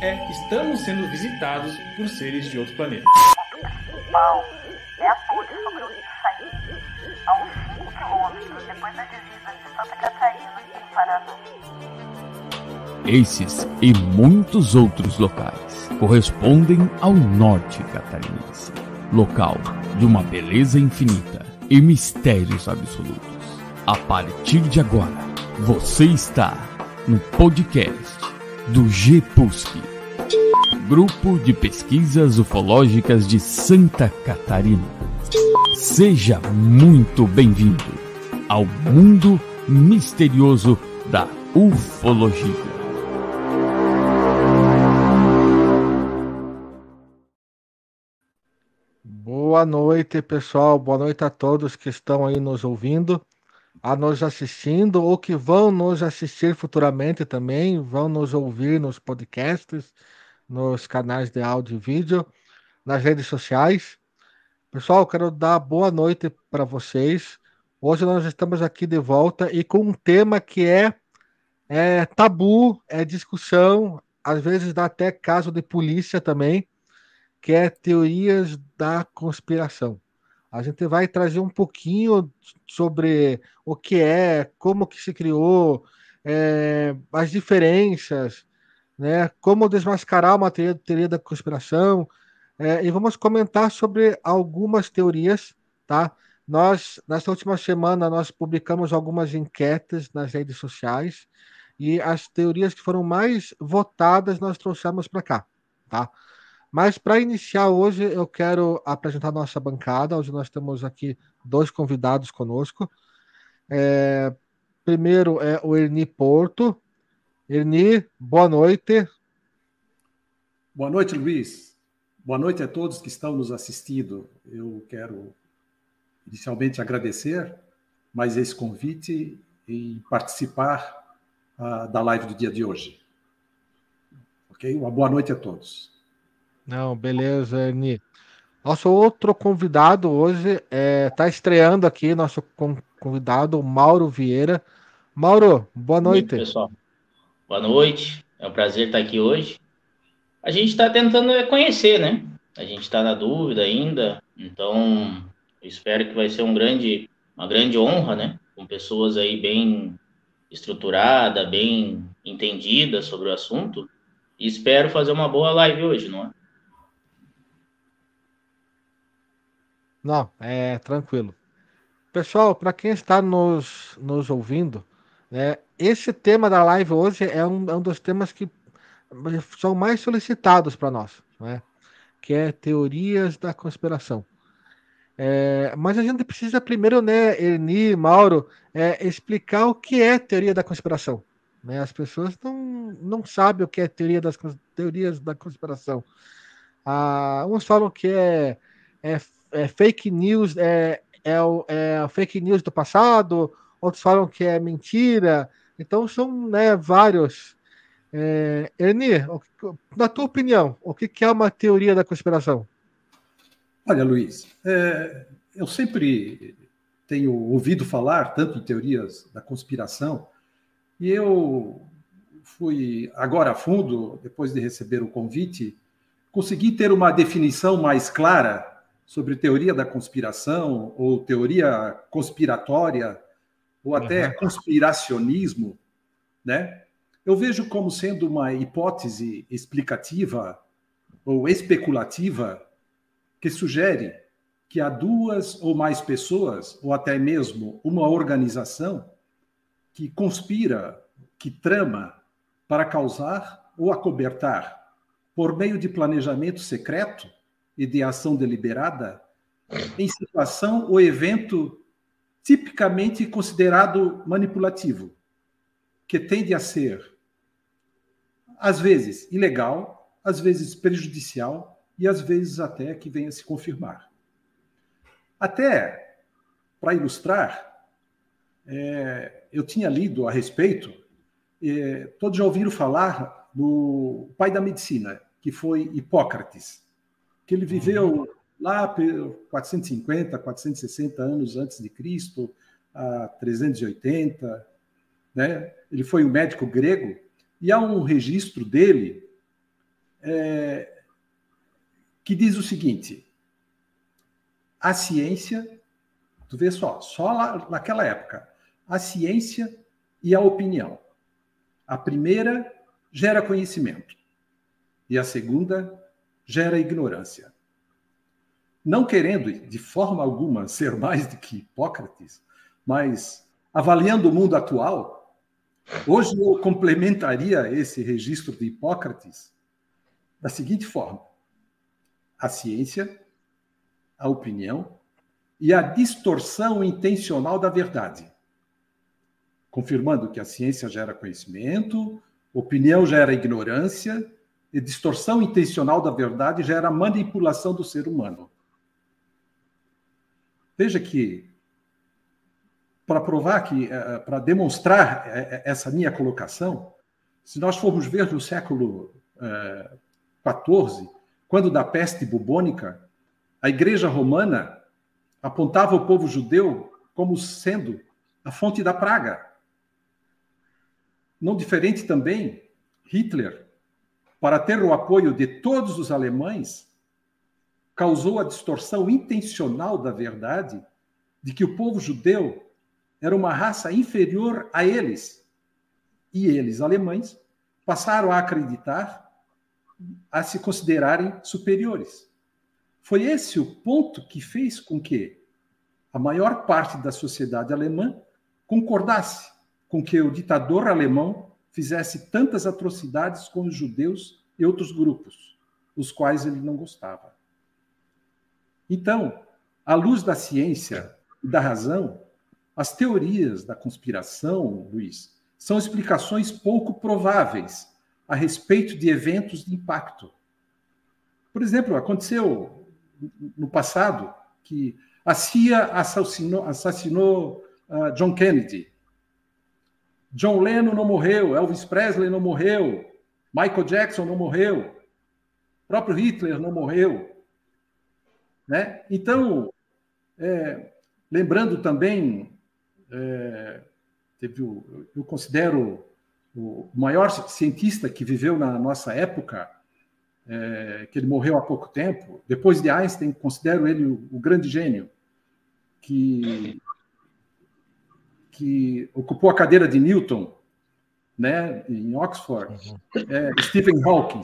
É, estamos sendo visitados por seres de outro planeta. Bom, é a ponte sobre o rio Saí, a uns 5 quilômetros depois da divisa de Santa Catarina, em Paraná. Esses e muitos outros locais correspondem ao norte catarinense, local de uma beleza infinita e mistérios absolutos. A partir de agora, você está no podcast do GPUSC, Grupo de Pesquisas Ufológicas de Santa Catarina. Seja muito bem-vindo ao mundo misterioso da ufologia. Boa noite, pessoal. Boa noite a todos que estão aí nos ouvindo, a nos assistindo ou que vão nos assistir futuramente também, vão nos ouvir nos podcasts, nos canais de áudio e vídeo, nas redes sociais. Pessoal, quero dar boa noite para vocês. Hoje nós estamos aqui de volta e com um tema que é, é tabu, é discussão, às vezes dá até caso de polícia também que é teorias da conspiração. A gente vai trazer um pouquinho sobre o que é, como que se criou, é, as diferenças, né, como desmascarar uma teoria, teoria da conspiração, é, e vamos comentar sobre algumas teorias, tá? Nós, nessa última semana, nós publicamos algumas enquetes nas redes sociais e as teorias que foram mais votadas nós trouxemos para cá, tá? Mas para iniciar hoje, eu quero apresentar nossa bancada. Hoje nós temos aqui dois convidados conosco. É, primeiro é o Erni Porto. Erni, boa noite. Boa noite, Luiz. Boa noite a todos que estão nos assistindo. Eu quero inicialmente agradecer mais esse convite e participar uh, da live do dia de hoje. Ok? Uma boa noite a todos. Não, beleza, Erni. Nosso outro convidado hoje está é, tá estreando aqui, nosso convidado, Mauro Vieira. Mauro, boa noite. Muito, pessoal. Boa noite. É um prazer estar aqui hoje. A gente está tentando conhecer, né? A gente está na dúvida ainda, então espero que vai ser um grande, uma grande honra, né? Com pessoas aí bem estruturadas, bem entendidas sobre o assunto. E espero fazer uma boa live hoje, não é? Não, é tranquilo. Pessoal, para quem está nos, nos ouvindo, né, esse tema da live hoje é um, é um dos temas que são mais solicitados para nós, né, que é teorias da conspiração. É, mas a gente precisa primeiro, né, Erni, Mauro, é, explicar o que é teoria da conspiração. Né? As pessoas não, não sabem o que é teoria das teorias da conspiração. Ah, uns falam que é, é é, fake news é, é, o, é fake news do passado, outros falam que é mentira. Então são né, vários. É, Ernie, na tua opinião, o que é uma teoria da conspiração? Olha, Luiz, é, eu sempre tenho ouvido falar tanto em teorias da conspiração, e eu fui agora a fundo, depois de receber o convite, consegui ter uma definição mais clara sobre teoria da conspiração, ou teoria conspiratória, ou até uhum. conspiracionismo, né? Eu vejo como sendo uma hipótese explicativa ou especulativa que sugere que há duas ou mais pessoas, ou até mesmo uma organização, que conspira, que trama para causar ou acobertar, por meio de planejamento secreto, e de ação deliberada em situação ou evento tipicamente considerado manipulativo, que tende a ser, às vezes, ilegal, às vezes prejudicial e às vezes até que venha se confirmar. Até, para ilustrar, é, eu tinha lido a respeito, é, todos já ouviram falar do pai da medicina, que foi Hipócrates que ele viveu uhum. lá 450, 460 anos antes de Cristo, a 380, né? Ele foi um médico grego e há um registro dele é, que diz o seguinte: a ciência, tu vê só, só lá, naquela época, a ciência e a opinião. A primeira gera conhecimento e a segunda gera ignorância. Não querendo, de forma alguma, ser mais do que Hipócrates, mas avaliando o mundo atual, hoje eu complementaria esse registro de Hipócrates da seguinte forma: a ciência, a opinião e a distorção intencional da verdade. Confirmando que a ciência gera conhecimento, opinião gera ignorância distorção intencional da verdade gera manipulação do ser humano. Veja que, para provar que, eh, eh, para demonstrar eh, essa minha colocação, se nós formos ver no século XIV, quando da peste bubônica, a Igreja Romana apontava o povo judeu como sendo a fonte da praga. Não diferente também, Hitler, para ter o apoio de todos os alemães, causou a distorção intencional da verdade de que o povo judeu era uma raça inferior a eles. E eles, alemães, passaram a acreditar, a se considerarem superiores. Foi esse o ponto que fez com que a maior parte da sociedade alemã concordasse com que o ditador alemão fizesse tantas atrocidades com os judeus e outros grupos, os quais ele não gostava. Então, à luz da ciência e da razão, as teorias da conspiração, Luiz, são explicações pouco prováveis a respeito de eventos de impacto. Por exemplo, aconteceu no passado que a CIA assassinou, assassinou uh, John Kennedy. John Lennon não morreu, Elvis Presley não morreu, Michael Jackson não morreu, próprio Hitler não morreu. Né? Então, é, lembrando também, é, teve o, eu considero o maior cientista que viveu na nossa época, é, que ele morreu há pouco tempo, depois de Einstein, considero ele o, o grande gênio, que, que ocupou a cadeira de Newton, né, em Oxford, uhum. é, Stephen Hawking.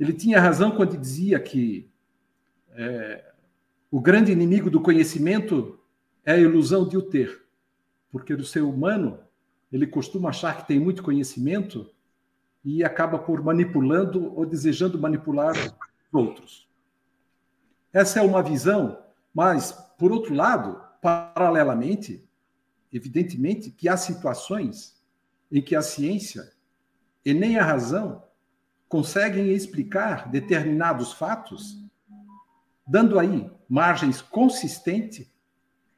Ele tinha razão quando dizia que é, o grande inimigo do conhecimento é a ilusão de o ter, porque o ser humano ele costuma achar que tem muito conhecimento e acaba por manipulando ou desejando manipular outros. Essa é uma visão, mas, por outro lado, paralelamente, evidentemente que há situações em que a ciência e nem a razão conseguem explicar determinados fatos, dando aí margens consistentes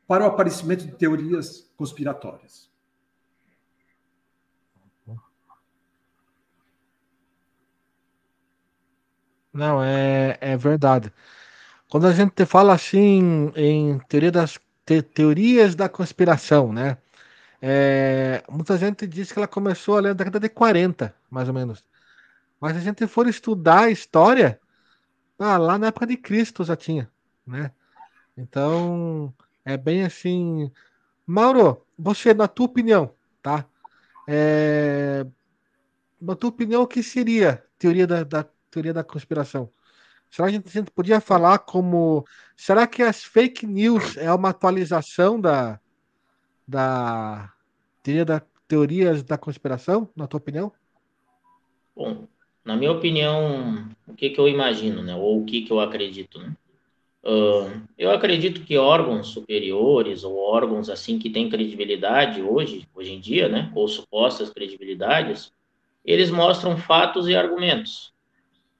para o aparecimento de teorias conspiratórias. Não, é, é verdade. Quando a gente fala assim em teoria das, te, teorias da conspiração, né? É, muita gente diz que ela começou ali na década de 40, mais ou menos. Mas se a gente for estudar a história, ah, lá na época de Cristo já tinha, né? Então, é bem assim. Mauro, você, na tua opinião, tá? É, na tua opinião, o que seria teoria da, da teoria da conspiração? Será que a gente podia falar como. Será que as fake news é uma atualização da, da teoria da teorias da conspiração, na tua opinião? Bom, na minha opinião, o que, que eu imagino, né? Ou o que, que eu acredito, né? Uh, eu acredito que órgãos superiores ou órgãos assim que têm credibilidade hoje, hoje em dia, né, ou supostas credibilidades, eles mostram fatos e argumentos.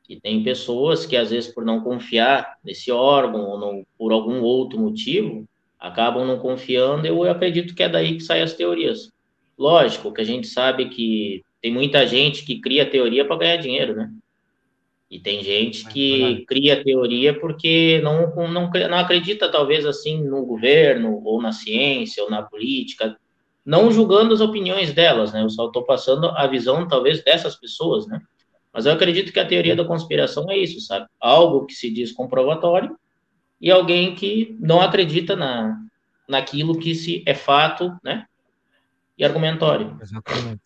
E tem pessoas que às vezes por não confiar nesse órgão ou não, por algum outro motivo, acabam não confiando. Eu acredito que é daí que saem as teorias. Lógico que a gente sabe que tem muita gente que cria teoria para ganhar dinheiro, né? E tem gente que cria teoria porque não, não, não acredita, talvez, assim, no governo, ou na ciência, ou na política, não julgando as opiniões delas, né? Eu só estou passando a visão, talvez, dessas pessoas, né? Mas eu acredito que a teoria da conspiração é isso, sabe? Algo que se diz comprovatório e alguém que não acredita na, naquilo que se é fato, né? E argumentório. Exatamente.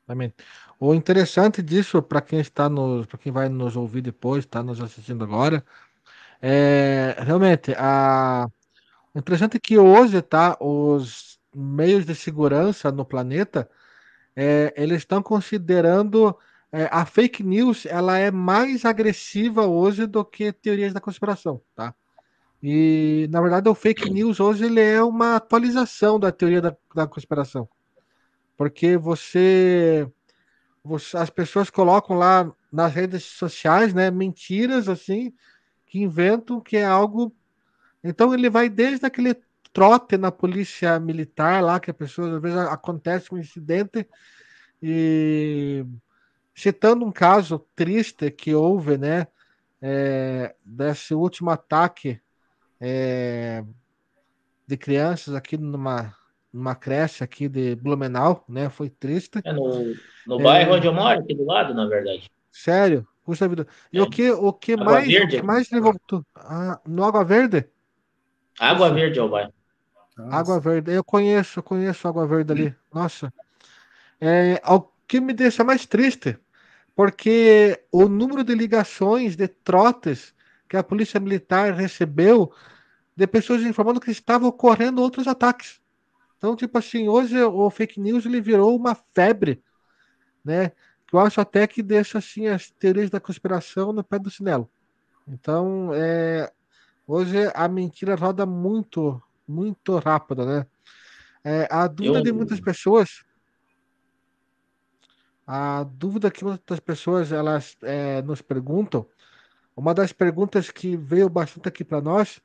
Exatamente. O interessante disso, para quem está nos, para quem vai nos ouvir depois, está nos assistindo agora, é realmente a o interessante é que hoje, tá, os meios de segurança no planeta, é, eles estão considerando é, a fake news, ela é mais agressiva hoje do que teorias da conspiração, tá? E na verdade o fake news hoje ele é uma atualização da teoria da, da conspiração, porque você, você, as pessoas colocam lá nas redes sociais, né, mentiras assim que inventam que é algo então ele vai desde aquele trote na polícia militar lá, que a pessoa às vezes acontece um incidente e citando um caso triste que houve, né, é, desse último ataque é, de crianças aqui numa, numa creche aqui de Blumenau, né, foi triste. É no, no bairro é, onde eu moro, aqui do lado, na verdade. Sério? Puxa vida. E o que, o que mais, o que mais levou ah, no Água Verde? Água Verde é o bairro. Água Verde, eu conheço, eu conheço Água Verde ali. Nossa. É, o que me deixa mais triste, porque o número de ligações de trotes que a Polícia Militar recebeu de pessoas informando que estavam ocorrendo outros ataques. Então, tipo assim, hoje o fake news ele virou uma febre, né? Que eu acho até que deixa assim as teorias da conspiração no pé do chinelo. Então, é, Hoje a mentira roda muito, muito rápida, né? É, a dúvida Eu... de muitas pessoas, a dúvida que muitas pessoas elas é, nos perguntam, uma das perguntas que veio bastante aqui para nós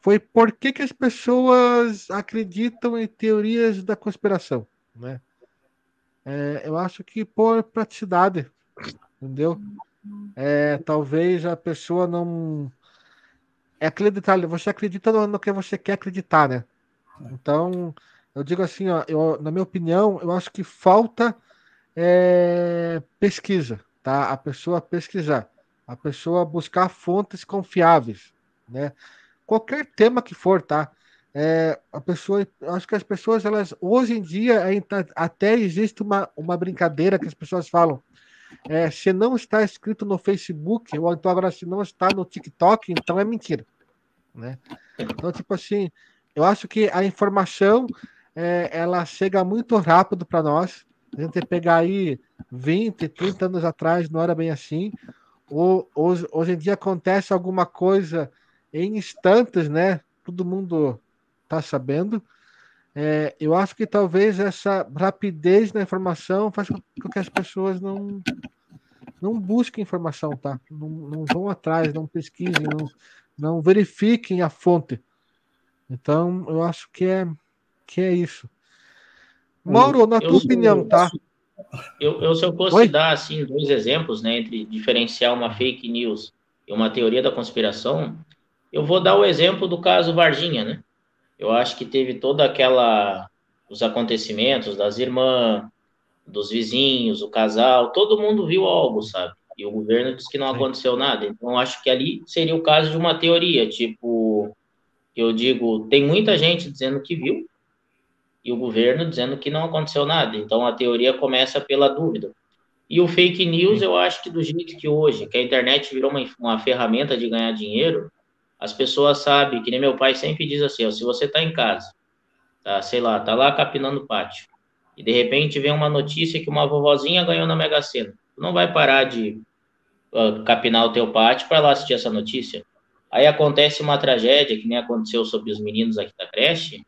foi por que, que as pessoas acreditam em teorias da conspiração, né? É, eu acho que por praticidade, entendeu? É, talvez a pessoa não é aquele detalhe, você acredita no, que você quer acreditar, né? Então, eu digo assim, ó, eu, na minha opinião, eu acho que falta é, pesquisa, tá? A pessoa pesquisar, a pessoa buscar fontes confiáveis, né? Qualquer tema que for, tá? É, a pessoa, acho que as pessoas, elas, hoje em dia, até existe uma, uma brincadeira que as pessoas falam, é, se não está escrito no Facebook, ou então agora se não está no TikTok, então é mentira. Né? Então, tipo assim, eu acho que a informação é, ela chega muito rápido para nós. A gente pegar aí 20, 30 anos atrás, não era bem assim. Ou, hoje, hoje em dia acontece alguma coisa em instantes, né? Todo mundo está sabendo. É, eu acho que talvez essa rapidez na informação faz com que as pessoas não, não busquem informação, tá? Não, não vão atrás, não pesquisem, não, não verifiquem a fonte. Então, eu acho que é, que é isso. Mauro, na tua eu, opinião, tá? Eu, eu, se eu fosse Oi? dar assim, dois exemplos, né, entre diferenciar uma fake news e uma teoria da conspiração, eu vou dar o exemplo do caso Varginha, né? Eu acho que teve toda aquela os acontecimentos das irmãs, dos vizinhos, o casal, todo mundo viu algo, sabe? E o governo disse que não aconteceu nada. Então, acho que ali seria o caso de uma teoria, tipo, eu digo, tem muita gente dizendo que viu e o governo dizendo que não aconteceu nada. Então, a teoria começa pela dúvida. E o fake news, eu acho que do jeito que hoje, que a internet virou uma, uma ferramenta de ganhar dinheiro, as pessoas sabem, que nem meu pai sempre diz assim, ó, se você está em casa, tá, sei lá, tá lá capinando o pátio, e de repente vem uma notícia que uma vovozinha ganhou na Mega Sena, tu não vai parar de uh, capinar o teu pátio para lá assistir essa notícia. Aí acontece uma tragédia, que nem aconteceu sobre os meninos aqui da creche,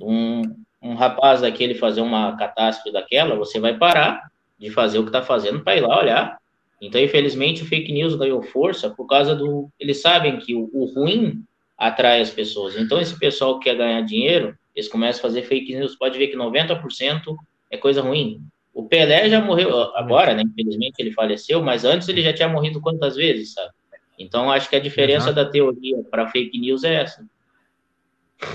um, um rapaz daquele fazer uma catástrofe daquela, você vai parar de fazer o que está fazendo para ir lá olhar então, infelizmente, o fake news ganhou força por causa do. Eles sabem que o, o ruim atrai as pessoas. Então, esse pessoal que quer ganhar dinheiro, eles começam a fazer fake news. Pode ver que 90% é coisa ruim. O Pelé já morreu agora, né? Infelizmente ele faleceu, mas antes ele já tinha morrido quantas vezes, sabe? Então acho que a diferença Exato. da teoria para fake news é essa.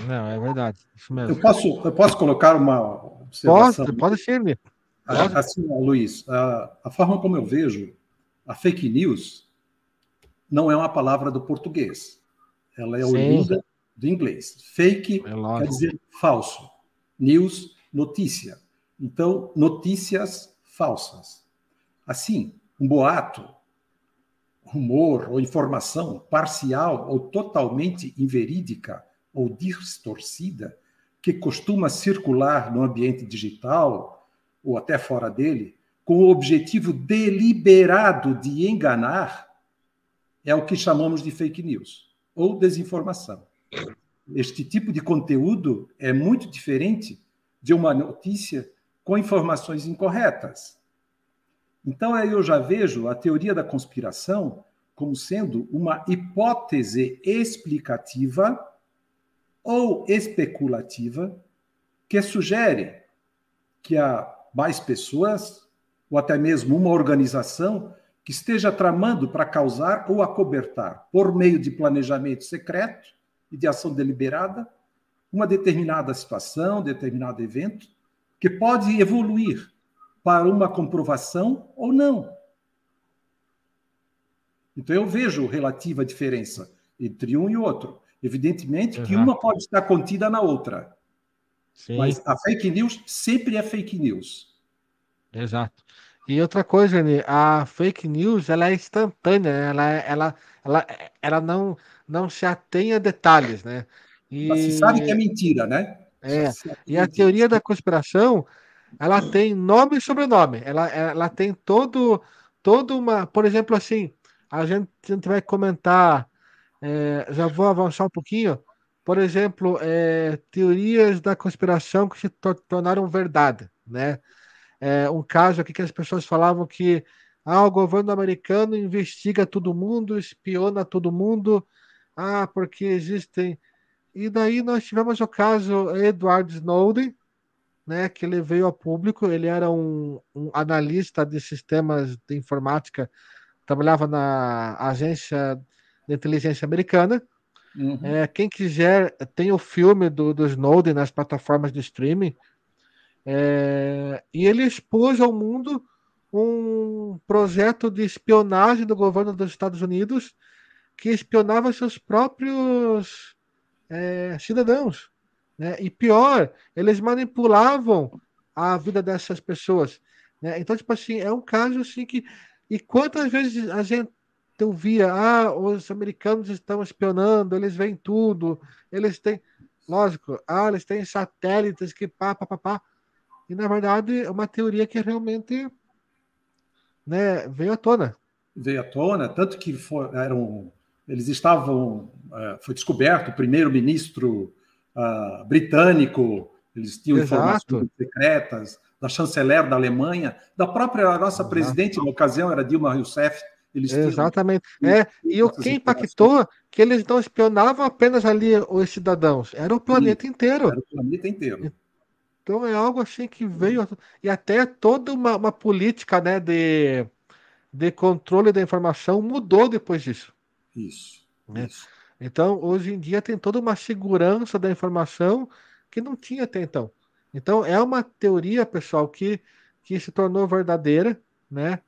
Não, é verdade. Isso mesmo. Eu posso, eu posso colocar uma observação? Pode, pode ser, Assim, Luiz, a, a forma como eu vejo a fake news não é uma palavra do português. Ela é oriunda do inglês. Fake é quer dizer falso. News, notícia. Então, notícias falsas. Assim, um boato, rumor ou informação parcial ou totalmente inverídica ou distorcida que costuma circular no ambiente digital ou até fora dele, com o objetivo deliberado de enganar, é o que chamamos de fake news ou desinformação. Este tipo de conteúdo é muito diferente de uma notícia com informações incorretas. Então, eu já vejo a teoria da conspiração como sendo uma hipótese explicativa ou especulativa que sugere que há mais pessoas, ou até mesmo uma organização, que esteja tramando para causar ou acobertar, por meio de planejamento secreto e de ação deliberada, uma determinada situação, determinado evento, que pode evoluir para uma comprovação ou não. Então eu vejo relativa diferença entre um e outro. Evidentemente que uma pode estar contida na outra. Sim. Mas a fake news sempre é fake news. Exato. E outra coisa, a fake news ela é instantânea, né? ela, ela, ela, ela não, não se atém a detalhes, né? E... Você sabe que é mentira, né? É. E a teoria da conspiração, ela tem nome e sobrenome. Ela, ela tem todo, todo uma, por exemplo, assim, a gente, a gente vai comentar, é, já vou avançar um pouquinho. Por exemplo, é, teorias da conspiração que se tornaram verdade, né? É, um caso aqui que as pessoas falavam que ah, o governo americano investiga todo mundo, espiona todo mundo, ah, porque existem. E daí nós tivemos o caso Edward Snowden, né, que ele veio ao público, ele era um, um analista de sistemas de informática trabalhava na agência de inteligência americana. Uhum. É, quem quiser, tem o filme do, do Snowden nas plataformas de streaming. É, e ele expôs ao mundo um projeto de espionagem do governo dos Estados Unidos que espionava seus próprios é, cidadãos. Né? E pior, eles manipulavam a vida dessas pessoas. Né? Então, tipo assim, é um caso assim que e quantas vezes a gente ouvia, ah, os americanos estão espionando, eles veem tudo, eles têm, lógico, ah, eles têm satélites que pá, pá, pá, pá. E na verdade é uma teoria que realmente né, veio à tona. Veio à tona, tanto que for, eram, eles estavam, uh, foi descoberto o primeiro-ministro uh, britânico, eles tinham Exato. informações secretas, da chanceler da Alemanha, da própria nossa uhum. presidente na ocasião, era Dilma Rousseff. Eles Exatamente. é, e o que impactou que eles não espionavam apenas ali os cidadãos, era o planeta Sim, inteiro. Era o planeta inteiro. Então é algo assim que veio. E até toda uma, uma política né, de, de controle da informação mudou depois disso. Isso, né? isso. Então, hoje em dia tem toda uma segurança da informação que não tinha até então. Então, é uma teoria, pessoal, que, que se tornou verdadeira, né?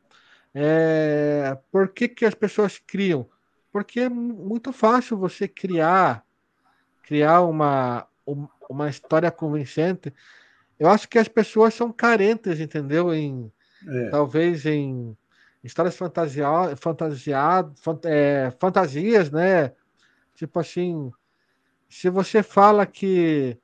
É, por que, que as pessoas criam? Porque é muito fácil você criar criar uma, uma história convincente. Eu acho que as pessoas são carentes, entendeu? Em, é. Talvez em histórias fantasia, fantasia, fant, é, fantasias, né? Tipo assim, se você fala que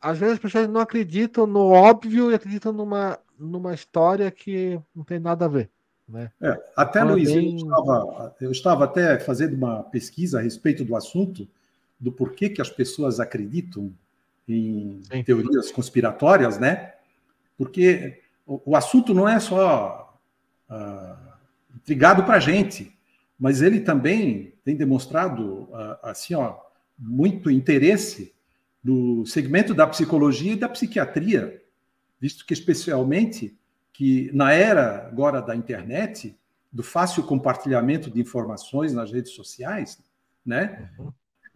às vezes as pessoas não acreditam no óbvio e acreditam numa, numa história que não tem nada a ver. Né? É, até, Luiz, eu, estava, eu estava até fazendo uma pesquisa a respeito do assunto, do porquê que as pessoas acreditam em Sim. teorias conspiratórias, né? Porque o, o assunto não é só uh, intrigado para a gente, mas ele também tem demonstrado uh, assim, ó, muito interesse no segmento da psicologia e da psiquiatria, visto que especialmente que na era agora da internet, do fácil compartilhamento de informações nas redes sociais, né?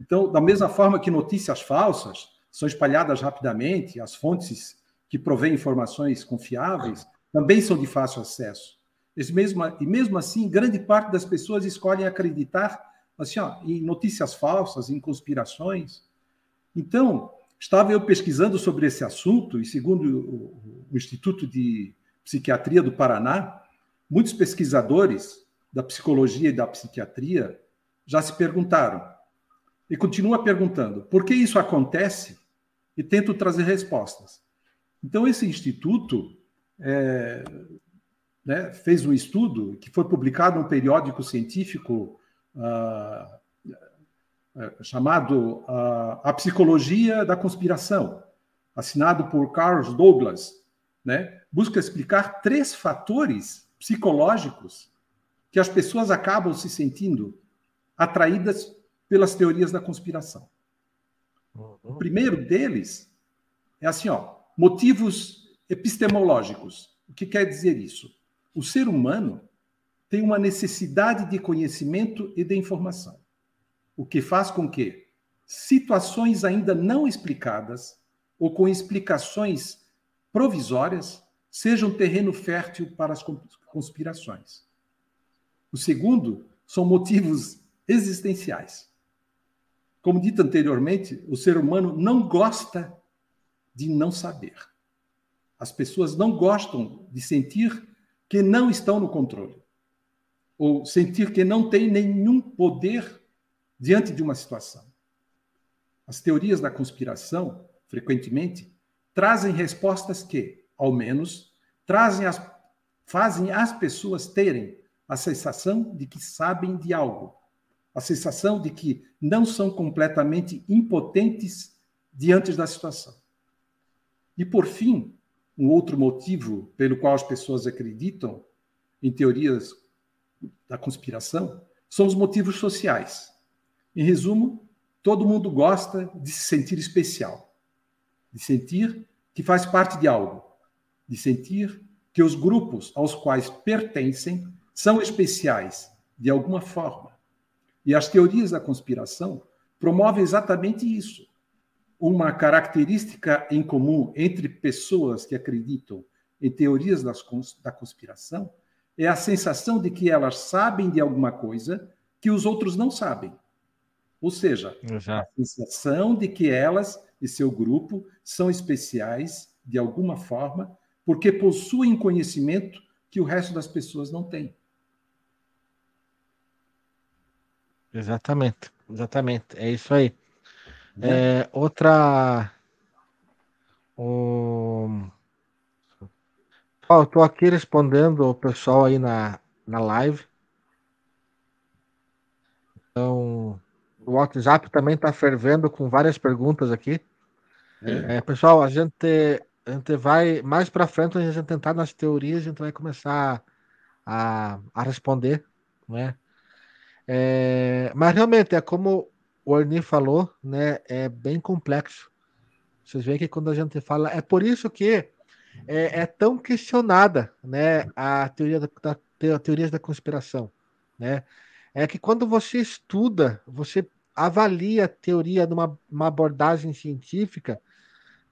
Então, da mesma forma que notícias falsas são espalhadas rapidamente, as fontes que provêm informações confiáveis também são de fácil acesso. E mesmo, e mesmo assim, grande parte das pessoas escolhem acreditar assim, ó, em notícias falsas, em conspirações. Então, estava eu pesquisando sobre esse assunto, e segundo o, Instituto de Psiquiatria do Paraná, muitos pesquisadores da psicologia e da psiquiatria já se perguntaram, e continua perguntando, por que isso acontece? E tento trazer respostas. Então, esse instituto é, né, fez um estudo que foi publicado num periódico científico uh, chamado uh, A Psicologia da Conspiração, assinado por Carl Douglas, né, busca explicar três fatores psicológicos que as pessoas acabam se sentindo atraídas pelas teorias da conspiração. O primeiro deles é assim, ó, motivos epistemológicos. O que quer dizer isso? O ser humano tem uma necessidade de conhecimento e de informação, o que faz com que situações ainda não explicadas ou com explicações provisórias sejam terreno fértil para as conspirações. O segundo são motivos existenciais. Como dito anteriormente, o ser humano não gosta de não saber. As pessoas não gostam de sentir que não estão no controle, ou sentir que não têm nenhum poder diante de uma situação. As teorias da conspiração, frequentemente, trazem respostas que, ao menos, trazem as, fazem as pessoas terem a sensação de que sabem de algo, a sensação de que não são completamente impotentes diante da situação. E, por fim, um outro motivo pelo qual as pessoas acreditam em teorias da conspiração são os motivos sociais. Em resumo, todo mundo gosta de se sentir especial, de sentir que faz parte de algo, de sentir que os grupos aos quais pertencem são especiais de alguma forma. E as teorias da conspiração promovem exatamente isso. Uma característica em comum entre pessoas que acreditam em teorias das, da conspiração é a sensação de que elas sabem de alguma coisa que os outros não sabem. Ou seja, Exato. a sensação de que elas e seu grupo são especiais de alguma forma porque possuem conhecimento que o resto das pessoas não tem. Exatamente, exatamente. É isso aí. É, outra. Um... Estou aqui respondendo o pessoal aí na, na live. Então, o WhatsApp também está fervendo com várias perguntas aqui. É. É, pessoal, a gente, a gente vai mais para frente, a gente tentar nas teorias, a gente vai começar a, a responder, né? É, mas realmente é como o Orni falou, né? É bem complexo. Vocês veem que quando a gente fala, é por isso que é, é tão questionada, né? A teoria da, da a teorias da conspiração, né? É que quando você estuda, você avalia a teoria numa uma abordagem científica,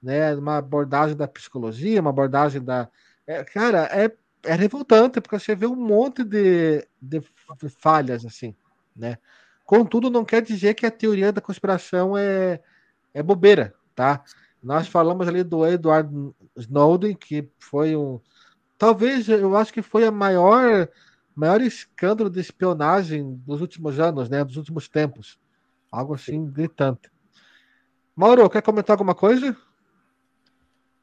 né? Uma abordagem da psicologia, uma abordagem da, é, cara, é é revoltante porque você vê um monte de, de falhas assim, né? Contudo, não quer dizer que a teoria da conspiração é, é bobeira, tá? Nós falamos ali do Edward Snowden, que foi um. Talvez eu acho que foi a maior, maior escândalo de espionagem dos últimos anos, né? Dos últimos tempos. Algo assim gritante. Mauro, quer comentar alguma coisa?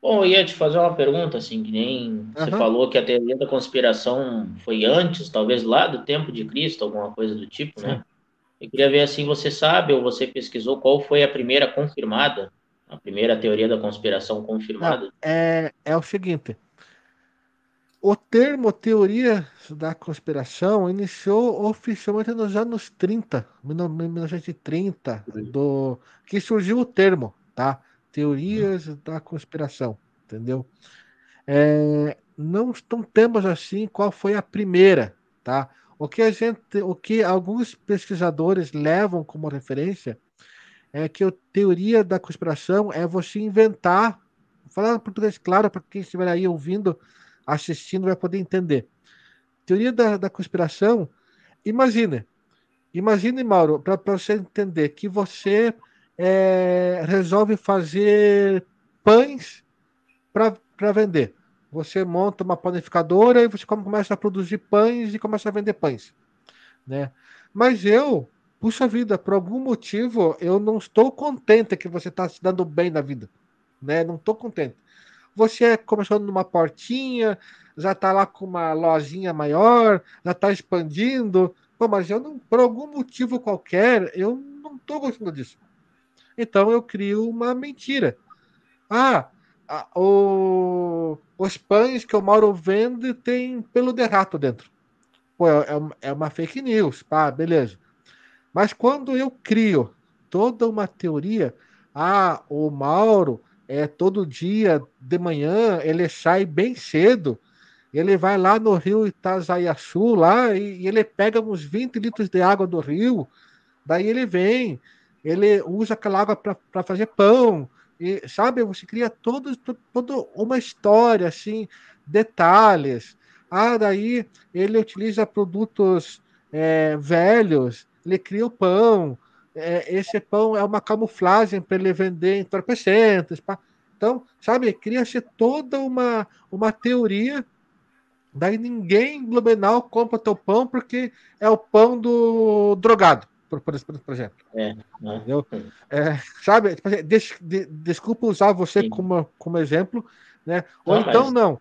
Bom, eu ia te fazer uma pergunta, assim, que nem uhum. você falou que a teoria da conspiração foi antes, talvez lá do tempo de Cristo, alguma coisa do tipo, né? Eu queria ver, assim, você sabe ou você pesquisou qual foi a primeira confirmada, a primeira teoria da conspiração confirmada? Não, é, é o seguinte, o termo teoria da conspiração iniciou oficialmente nos anos 30, 1930, do, que surgiu o termo, tá? teorias da conspiração, entendeu? É, não, não temos assim qual foi a primeira, tá? O que a gente, o que alguns pesquisadores levam como referência é que a teoria da conspiração é você inventar, falar em português claro para quem estiver aí ouvindo, assistindo vai poder entender. teoria da, da conspiração, imagine, imagine, Mauro, para você entender que você é, resolve fazer pães para vender. Você monta uma panificadora e você começa a produzir pães e começa a vender pães. Né? Mas eu, puxa vida, por algum motivo, eu não estou contente que você está se dando bem na vida. Né? Não estou contente. Você começou numa portinha, já está lá com uma lojinha maior, já está expandindo. Pô, mas eu não, por algum motivo qualquer, eu não estou gostando disso. Então eu crio uma mentira. Ah, o, os pães que o Mauro vende tem pelo de rato dentro. Pô, é, é, é uma fake news, pá, beleza. Mas quando eu crio toda uma teoria, ah, o Mauro é todo dia de manhã ele sai bem cedo, ele vai lá no rio Itazaiaçu lá e, e ele pega uns 20 litros de água do rio, daí ele vem, ele usa aquela água para fazer pão, e, sabe, você cria todo, toda uma história, assim, detalhes. Ah, daí ele utiliza produtos é, velhos, ele cria o pão. É, esse pão é uma camuflagem para ele vender entorpecentes. Pá. Então, sabe, cria-se toda uma, uma teoria. Daí ninguém Blumenau compra teu pão porque é o pão do drogado por, por, por exemplo. É, né? Entendeu? É, sabe? Tipo assim, des, de, desculpa usar você como, como exemplo, né? Ou não, então mas... não.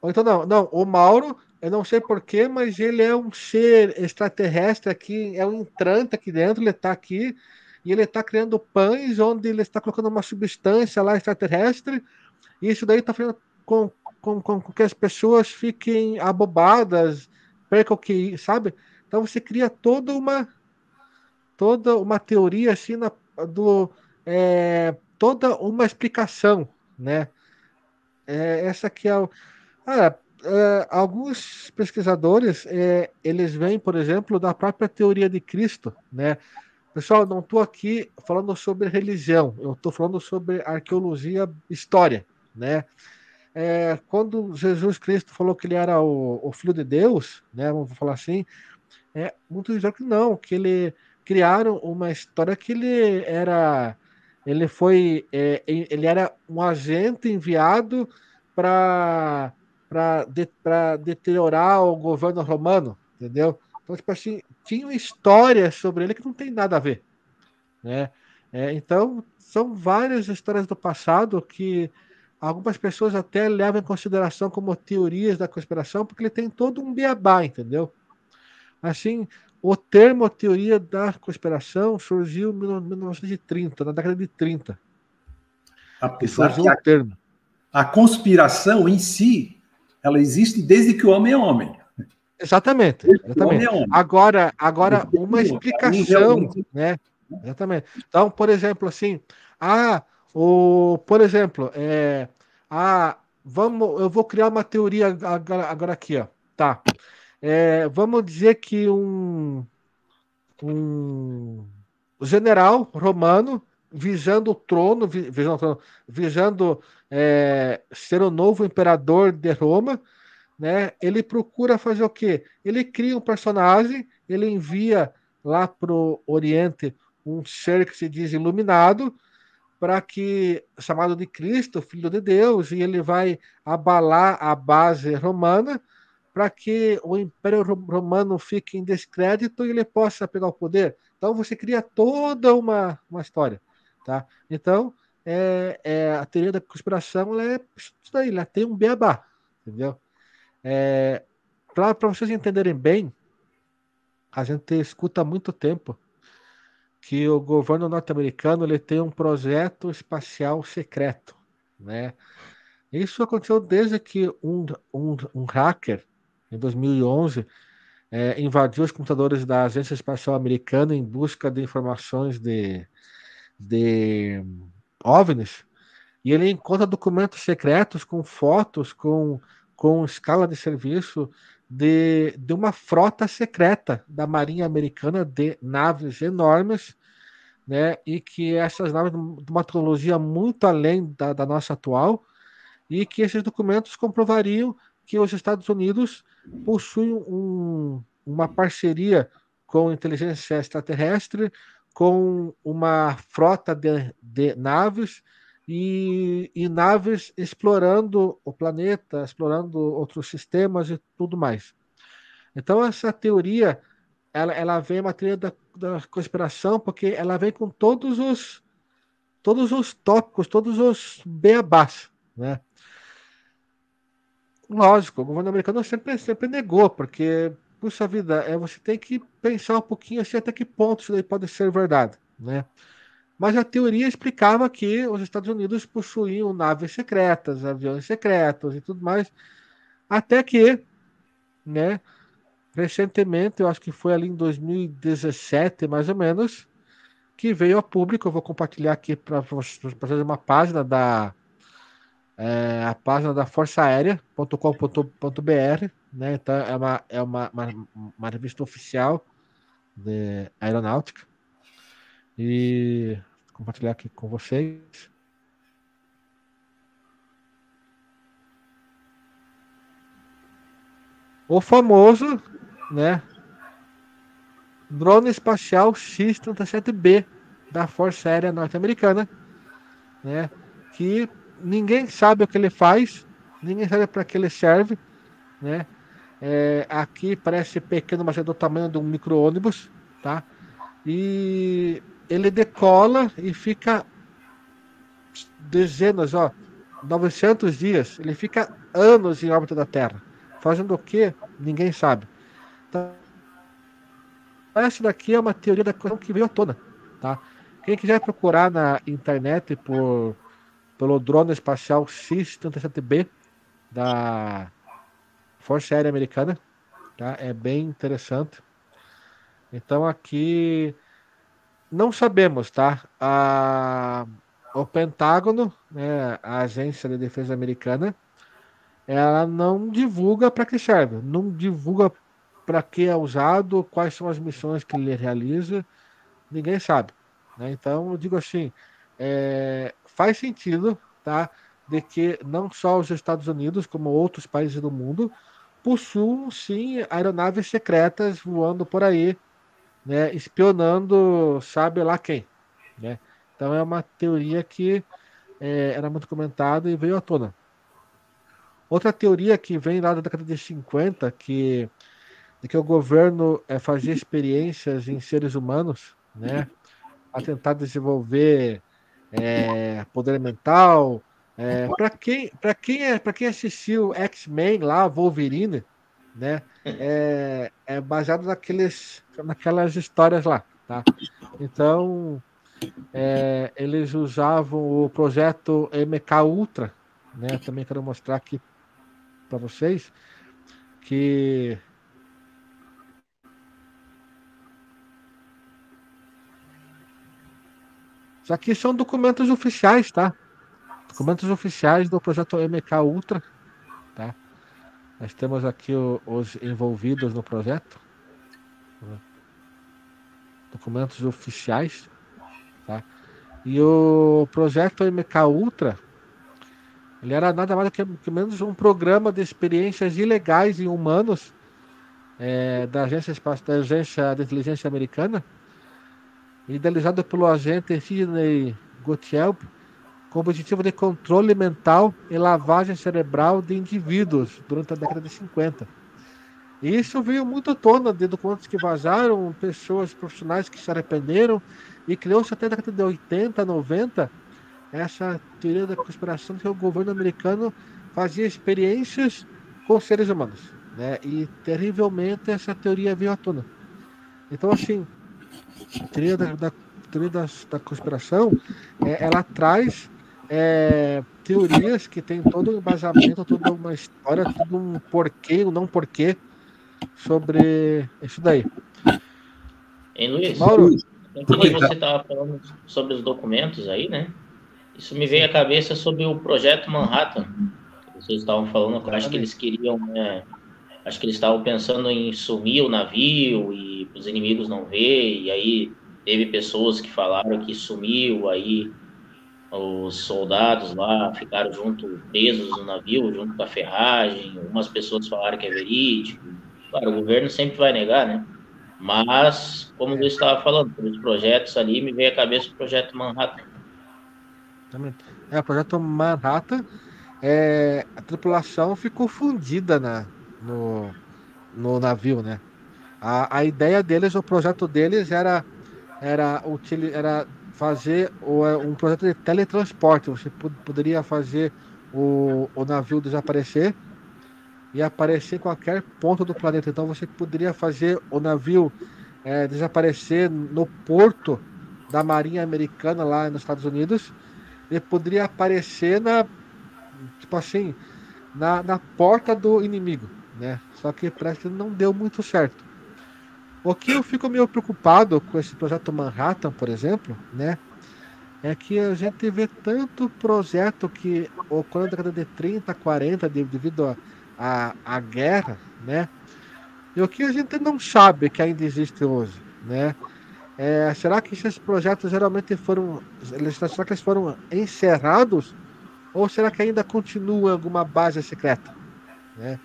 Ou então não. Não, o Mauro, eu não sei porquê, mas ele é um ser extraterrestre aqui, é um entrante aqui dentro, ele está aqui e ele está criando pães onde ele está colocando uma substância lá extraterrestre e isso daí está fazendo com, com, com, que as pessoas fiquem abobadas, percam o que, sabe? Então você cria toda uma toda uma teoria assim na, do é, toda uma explicação, né? É, essa aqui é, o, ah, é, alguns pesquisadores é, eles vêm, por exemplo, da própria teoria de Cristo, né? Pessoal, não estou aqui falando sobre religião, eu estou falando sobre arqueologia, história, né? É, quando Jesus Cristo falou que ele era o, o, filho de Deus, né? Vamos falar assim, é, muitos dizem que não, que ele criaram uma história que ele era ele foi ele era um agente enviado para para de, deteriorar o governo romano, entendeu? Então, tipo assim, tinha histórias sobre ele que não tem nada a ver, né? É, então, são várias histórias do passado que algumas pessoas até levam em consideração como teorias da conspiração, porque ele tem todo um beabá, entendeu? Assim, o termo teoria da conspiração surgiu em 1930, na década de 30. Apesar que a, termo. a conspiração em si, ela existe desde que o homem é homem. Exatamente. exatamente. É homem. Agora, agora uma explicação, né? Exatamente. Então, por exemplo, assim, ah, o, por exemplo, é, ah, vamos, eu vou criar uma teoria agora, agora aqui, ó. Tá. É, vamos dizer que um, um general romano visando o trono, visando, o trono, visando é, ser o novo imperador de Roma, né? Ele procura fazer o quê? Ele cria um personagem, ele envia lá para o Oriente um ser que se diz iluminado, para que chamado de Cristo, Filho de Deus, e ele vai abalar a base romana para que o Império Romano fique em descrédito e ele possa pegar o poder. Então você cria toda uma, uma história, tá? Então é, é a teoria da conspiração ela é isso daí, ela tem um beabá, entendeu? É, para vocês entenderem bem, a gente escuta há muito tempo que o governo norte-americano ele tem um projeto espacial secreto, né? Isso aconteceu desde que um, um, um hacker em 2011, é, invadiu os computadores da Agência Espacial Americana em busca de informações de, de OVNIs, e ele encontra documentos secretos com fotos, com, com escala de serviço de, de uma frota secreta da Marinha Americana de naves enormes, né, e que essas naves de uma tecnologia muito além da, da nossa atual, e que esses documentos comprovariam que os Estados Unidos possuem um, uma parceria com inteligência extraterrestre, com uma frota de, de naves e, e, naves explorando o planeta, explorando outros sistemas e tudo mais. Então essa teoria, ela, ela vem uma teoria da, da conspiração porque ela vem com todos os todos os tópicos, todos os beabás, né? Lógico, o governo americano sempre, sempre negou, porque, puxa vida, é, você tem que pensar um pouquinho assim até que ponto isso daí pode ser verdade, né? Mas a teoria explicava que os Estados Unidos possuíam naves secretas, aviões secretos e tudo mais, até que, né, recentemente, eu acho que foi ali em 2017, mais ou menos, que veio a público. Eu vou compartilhar aqui para fazer uma página da é, a página da Força Aérea.com.br, né? Então é uma, é uma, uma, uma revista oficial de aeronáutica. E compartilhar aqui com vocês. O famoso, né? drone espacial X-37B da Força Aérea Norte-Americana, né? Que ninguém sabe o que ele faz, ninguém sabe para que ele serve, né? É, aqui parece pequeno, mas é do tamanho de um micro-ônibus, tá? E ele decola e fica dezenas, ó, 900 dias, ele fica anos em órbita da Terra. Fazendo o que? Ninguém sabe. Então, essa daqui é uma teoria da coisa que veio à tona, tá? Quem quiser procurar na internet por pelo drone espacial X-37B da Força Aérea Americana, tá? É bem interessante. Então aqui não sabemos, tá? A, o Pentágono, né, a agência de defesa americana, ela não divulga para que serve, não divulga para que é usado, quais são as missões que ele realiza, ninguém sabe. Né? Então, eu digo assim, é, faz sentido tá, de que não só os Estados Unidos, como outros países do mundo, possuam sim aeronaves secretas voando por aí, né, espionando sabe lá quem. Né? Então é uma teoria que é, era muito comentada e veio à tona. Outra teoria que vem lá da década de 50, que de que o governo é, fazia experiências em seres humanos, né, a tentar desenvolver é, poder mental. É, para quem, para quem, é, para quem assistiu X-Men lá, Wolverine, né, é, é baseado naqueles, naquelas histórias lá, tá? Então, é, eles usavam o projeto MK Ultra, né? Também quero mostrar aqui para vocês que Isso aqui são documentos oficiais, tá? Documentos oficiais do projeto MK Ultra, tá? Nós temos aqui o, os envolvidos no projeto. Documentos oficiais, tá? E o projeto MK Ultra, ele era nada mais do que, que menos um programa de experiências ilegais em humanos é, da agência, da agência de inteligência americana idealizado pelo agente Sidney Gottlieb com o objetivo de controle mental e lavagem cerebral de indivíduos durante a década de 50. E isso veio muito à tona de documentos que vazaram, pessoas profissionais que se arrependeram, e criou-se até a década de 80, 90, essa teoria da conspiração que o governo americano fazia experiências com seres humanos. Né? E terrivelmente essa teoria veio à tona. Então, assim, teoria da, da, teoria da, da conspiração, é, ela traz é, teorias que tem todo um embasamento, toda uma história, todo um porquê, um não porquê sobre isso daí. Hein, Luiz? Mauro? Enquanto você estava falando sobre os documentos aí, né? Isso me veio à cabeça sobre o projeto Manhattan. Que vocês estavam falando, eu acho que eles queriam, né, acho que eles estavam pensando em sumir o navio e os inimigos não ver, e aí teve pessoas que falaram que sumiu, aí os soldados lá ficaram junto, presos no navio, junto com a ferragem. Algumas pessoas falaram que é verídico. Claro, o governo sempre vai negar, né? Mas, como eu estava falando, pelos projetos ali, me veio à cabeça o projeto Manhattan. É, o projeto Manhattan, é, a tripulação ficou fundida na, no, no navio, né? A, a ideia deles, o projeto deles era, era, era fazer é, um projeto de teletransporte. Você poderia fazer o, o navio desaparecer e aparecer em qualquer ponto do planeta. Então você poderia fazer o navio é, desaparecer no porto da Marinha Americana lá nos Estados Unidos e poderia aparecer na tipo assim na, na porta do inimigo, né? Só que parece que não deu muito certo. O que eu fico meio preocupado com esse projeto Manhattan, por exemplo, né? É que a gente vê tanto projeto que ocorreu na década de 30, 40, devido à guerra, né? E o que a gente não sabe que ainda existe hoje, né? É, será que esses projetos geralmente foram. Será que eles foram encerrados? Ou será que ainda continua alguma base secreta? Né?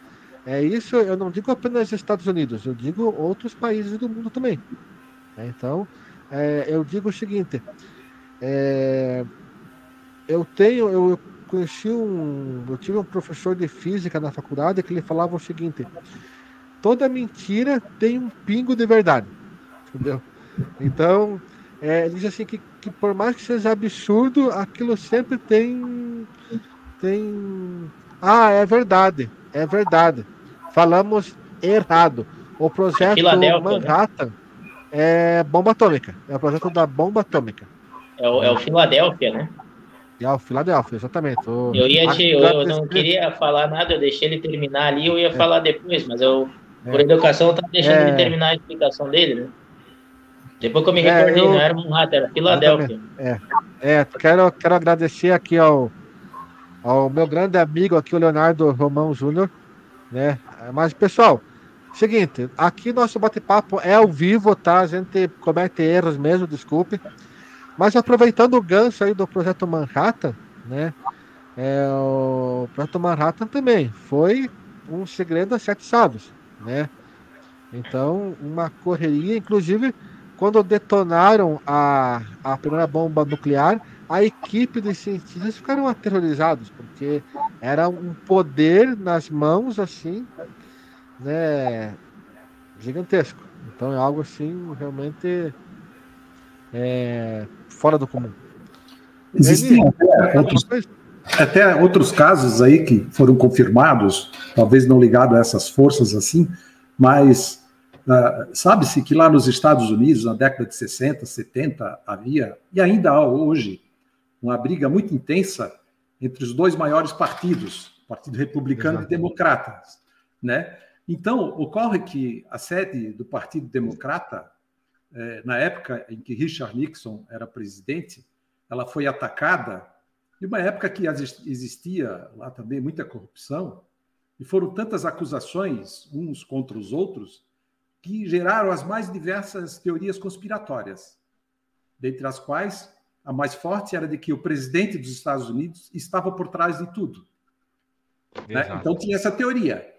É isso, eu não digo apenas Estados Unidos, eu digo outros países do mundo também. É, então, é, eu digo o seguinte: é, eu tenho, eu conheci um, eu tive um professor de física na faculdade que ele falava o seguinte: toda mentira tem um pingo de verdade, entendeu? Então, é, ele diz assim que, que por mais que seja absurdo, aquilo sempre tem tem ah é verdade, é verdade falamos errado. O projeto é? Manhattan né? é bomba atômica. É o projeto da bomba atômica. É o, é o Filadélfia, né? É o Filadélfia, exatamente. O... Eu ia te, eu, eu não queria falar nada, eu deixei ele terminar ali, eu ia é. falar depois, mas eu, por é. educação, eu tava deixando é. ele terminar a explicação dele, né? Depois que eu me é, recordei, eu... não era Manhattan, era Filadélfia. É, é quero, quero agradecer aqui ao, ao meu grande amigo aqui, o Leonardo Romão Júnior, né? Mas, pessoal, seguinte, aqui nosso bate-papo é ao vivo, tá? A gente comete erros mesmo, desculpe. Mas aproveitando o gancho aí do projeto Manhattan, né? É, o projeto Manhattan também foi um segredo a sete sábios, né? Então, uma correria, inclusive, quando detonaram a, a primeira bomba nuclear, a equipe dos cientistas ficaram aterrorizados, porque era um poder nas mãos, assim, né, gigantesco. Então é algo assim, realmente é, fora do comum. Existem até outros, até outros casos aí que foram confirmados, talvez não ligado a essas forças assim, mas uh, sabe-se que lá nos Estados Unidos, na década de 60, 70, havia, e ainda há hoje, uma briga muito intensa entre os dois maiores partidos, Partido Republicano Exato. e Democrata, né? Então, ocorre que a sede do Partido Democrata, eh, na época em que Richard Nixon era presidente, ela foi atacada, em uma época que existia lá também muita corrupção, e foram tantas acusações uns contra os outros, que geraram as mais diversas teorias conspiratórias, dentre as quais a mais forte era de que o presidente dos Estados Unidos estava por trás de tudo. Né? Então tinha essa teoria.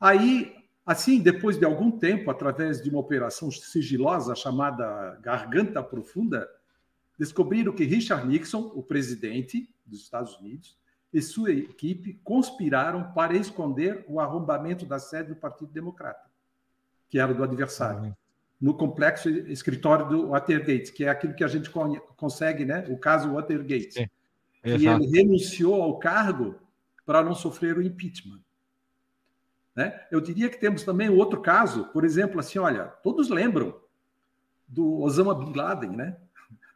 Aí, assim, depois de algum tempo, através de uma operação sigilosa chamada Garganta Profunda, descobriram que Richard Nixon, o presidente dos Estados Unidos, e sua equipe conspiraram para esconder o arrombamento da sede do Partido Democrata, que era do adversário. No complexo escritório do Watergate, que é aquilo que a gente consegue, né? O caso Watergate. Sim, e ele renunciou ao cargo para não sofrer o impeachment. Né? Eu diria que temos também outro caso, por exemplo, assim, olha, todos lembram do Osama Bin Laden, né?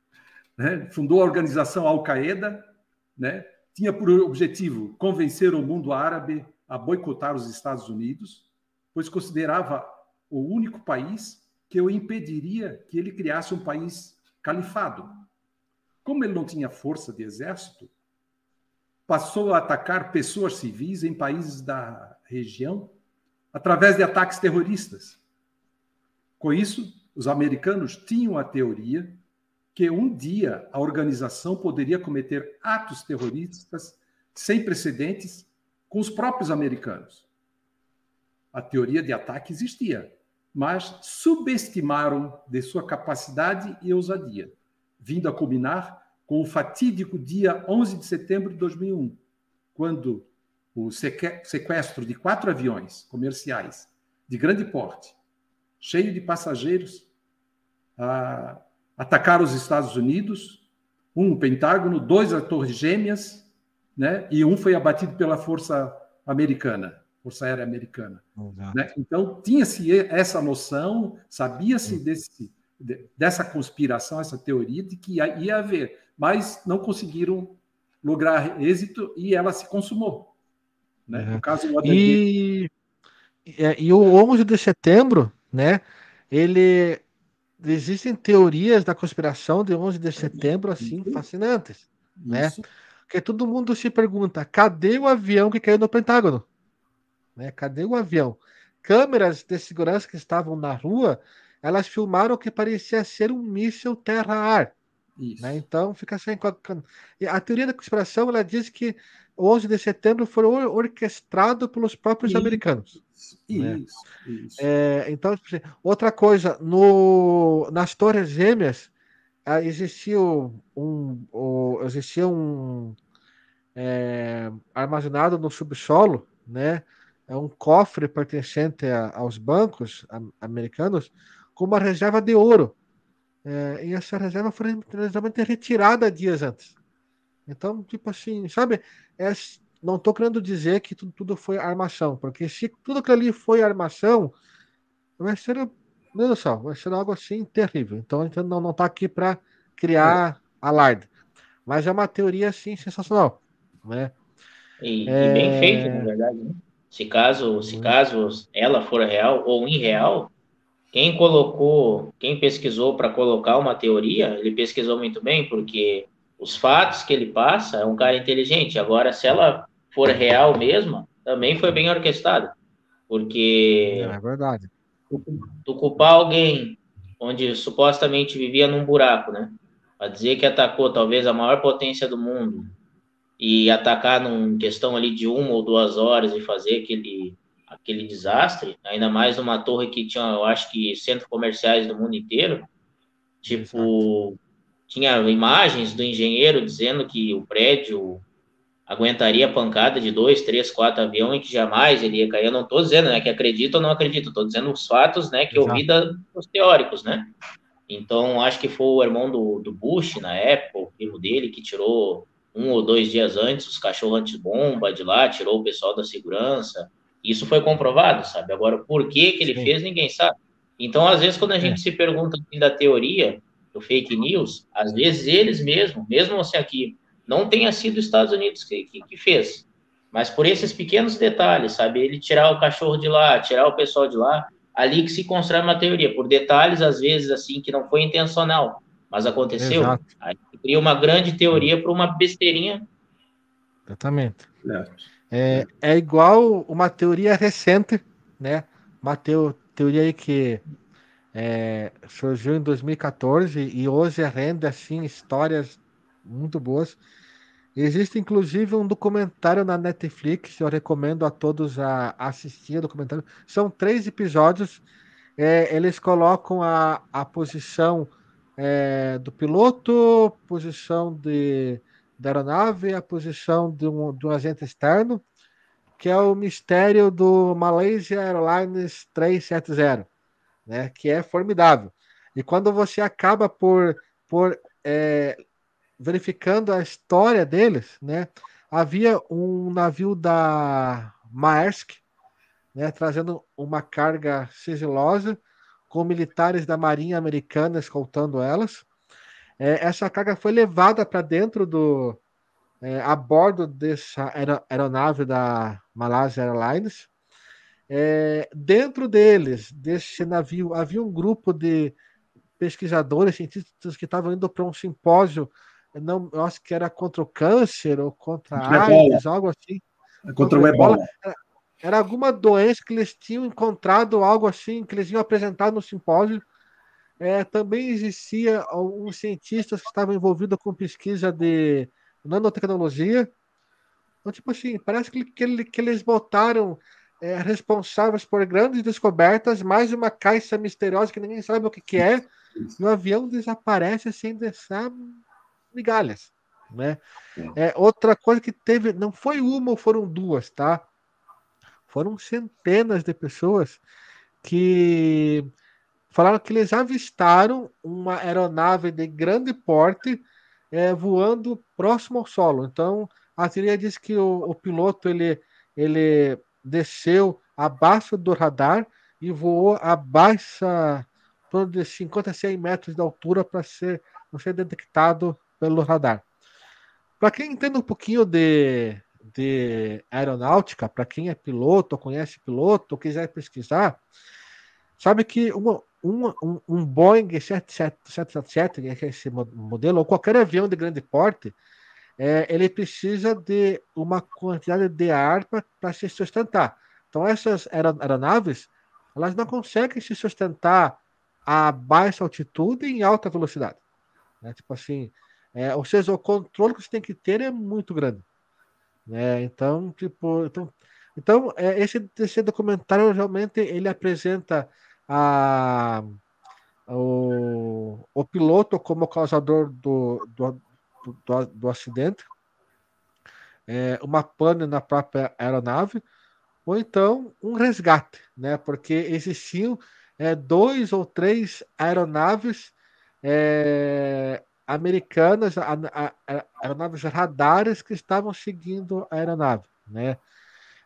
né? Fundou a organização Al-Qaeda, né? Tinha por objetivo convencer o mundo árabe a boicotar os Estados Unidos, pois considerava o único país que eu impediria que ele criasse um país califado. Como ele não tinha força de exército, passou a atacar pessoas civis em países da região através de ataques terroristas. Com isso, os americanos tinham a teoria que um dia a organização poderia cometer atos terroristas sem precedentes com os próprios americanos. A teoria de ataque existia, mas subestimaram de sua capacidade e ousadia, vindo a culminar com o fatídico dia 11 de setembro de 2001, quando o sequestro de quatro aviões comerciais de grande porte, cheio de passageiros, atacaram os Estados Unidos, um o Pentágono, dois a Torres Gêmeas, né? E um foi abatido pela Força Americana, Força Aérea Americana. Né? Então tinha-se essa noção, sabia-se desse dessa conspiração, essa teoria de que ia, ia haver, mas não conseguiram lograr êxito e ela se consumou. Né? No caso do e, é, e o 11 de setembro, né? Ele existem teorias da conspiração de 11 de setembro assim fascinantes, né? Porque todo mundo se pergunta: cadê o avião que caiu no Pentágono? Né? Cadê o avião? Câmeras de segurança que estavam na rua, elas filmaram o que parecia ser um míssil terra-ar. Né? Então fica sem. A teoria da conspiração ela diz que o 11 de setembro foi orquestrado pelos próprios isso, americanos. Isso, né? isso. É, então, tipo assim, outra coisa, no, nas Torres Gêmeas ah, existia um, um, existia um é, armazenado no subsolo, né? É um cofre pertencente a, aos bancos americanos com uma reserva de ouro. É, e essa reserva foi retirada dias antes. Então, tipo assim, sabe? É, não estou querendo dizer que tudo, tudo, foi armação, porque se tudo aquilo ali foi armação, vai ser, meu Deus do céu, vai ser algo assim terrível. Então a gente não, não tá aqui para criar alarde. Mas é uma teoria assim sensacional, né? E, é... e bem feito, na verdade. Né? Se caso, se caso ela for real ou irreal, quem colocou, quem pesquisou para colocar uma teoria, ele pesquisou muito bem, porque os fatos que ele passa, é um cara inteligente. Agora, se ela for real mesmo, também foi bem orquestrada. Porque. É verdade. Tu, tu culpar alguém onde supostamente vivia num buraco, né? Para dizer que atacou talvez a maior potência do mundo e atacar num questão ali de uma ou duas horas e fazer aquele aquele desastre, ainda mais numa torre que tinha, eu acho que centros comerciais do mundo inteiro, tipo, tinha imagens do engenheiro dizendo que o prédio aguentaria pancada de dois, três, quatro aviões e que jamais ele ia cair. Eu não estou dizendo né, que acredito ou não acredito, estou dizendo os fatos né, que Exato. eu vi da, dos teóricos, né? Então, acho que foi o irmão do, do Bush, na época, o primo dele, que tirou um ou dois dias antes os cachorros anti-bomba de lá, tirou o pessoal da segurança. Isso foi comprovado, sabe? Agora, por que, que ele Sim. fez, ninguém sabe. Então, às vezes, quando a gente é. se pergunta assim, da teoria, do fake news, às vezes eles mesmos, mesmo assim aqui, não tenha sido os Estados Unidos que, que, que, fez, mas por esses pequenos detalhes, sabe? Ele tirar o cachorro de lá, tirar o pessoal de lá, ali que se constrói uma teoria, por detalhes, às vezes, assim, que não foi intencional, mas aconteceu. Exato. Aí cria uma grande teoria para uma besteirinha. Exatamente. É, é igual uma teoria recente, né? Uma teo, teoria aí que é, surgiu em 2014 e hoje rende assim histórias muito boas. Existe inclusive um documentário na Netflix, eu recomendo a todos a assistir o documentário. São três episódios. É, eles colocam a, a posição é, do piloto, posição de, da aeronave, a posição de um, de um agente externo, que é o mistério do Malaysia Airlines 370 né? Que é formidável. E quando você acaba por, por é, verificando a história deles, né? Havia um navio da Maersk, né? Trazendo uma carga sigilosa com militares da Marinha Americana escoltando elas. É, essa carga foi levada para dentro do é, a bordo dessa aeronave da Malaysia Airlines é, dentro deles, desse navio, havia um grupo de pesquisadores, cientistas que estavam indo para um simpósio, não, eu acho que era contra o câncer ou contra a AIDS, algo assim. Contra, contra o ebola. Era, era, alguma doença que eles tinham encontrado, algo assim, que eles iam apresentar no simpósio. é, também existia alguns cientistas que estavam envolvidos com pesquisa de nanotecnologia. Então, tipo assim, parece que, que, que eles botaram é, responsáveis por grandes descobertas, mais uma caixa misteriosa que ninguém sabe o que, que é, e o avião desaparece sem deixar migalhas. Né? É, outra coisa que teve, não foi uma ou foram duas, tá? Foram centenas de pessoas que falaram que eles avistaram uma aeronave de grande porte é, voando próximo ao solo. Então, a teoria diz que o, o piloto ele, ele desceu abaixo do radar e voou abaixo de 50 a 100 metros de altura para ser, não ser detectado pelo radar. Para quem entende um pouquinho de, de aeronáutica, para quem é piloto, conhece piloto, quiser pesquisar, sabe que uma, uma, um, um Boeing 777, que é esse modelo, ou qualquer avião de grande porte, é, ele precisa de uma quantidade de ar para se sustentar. Então, essas aeronaves, elas não conseguem se sustentar a baixa altitude e em alta velocidade. Né? Tipo assim, é, ou seja, o controle que você tem que ter é muito grande. Né? Então, tipo, então, então é, esse, esse documentário realmente ele apresenta a, o, o piloto como causador do, do, do, do acidente, é, uma pane na própria aeronave, ou então um resgate, né? Porque existiam é, dois ou três aeronaves é, americanas, a, a, a, aeronaves radares que estavam seguindo a aeronave, né?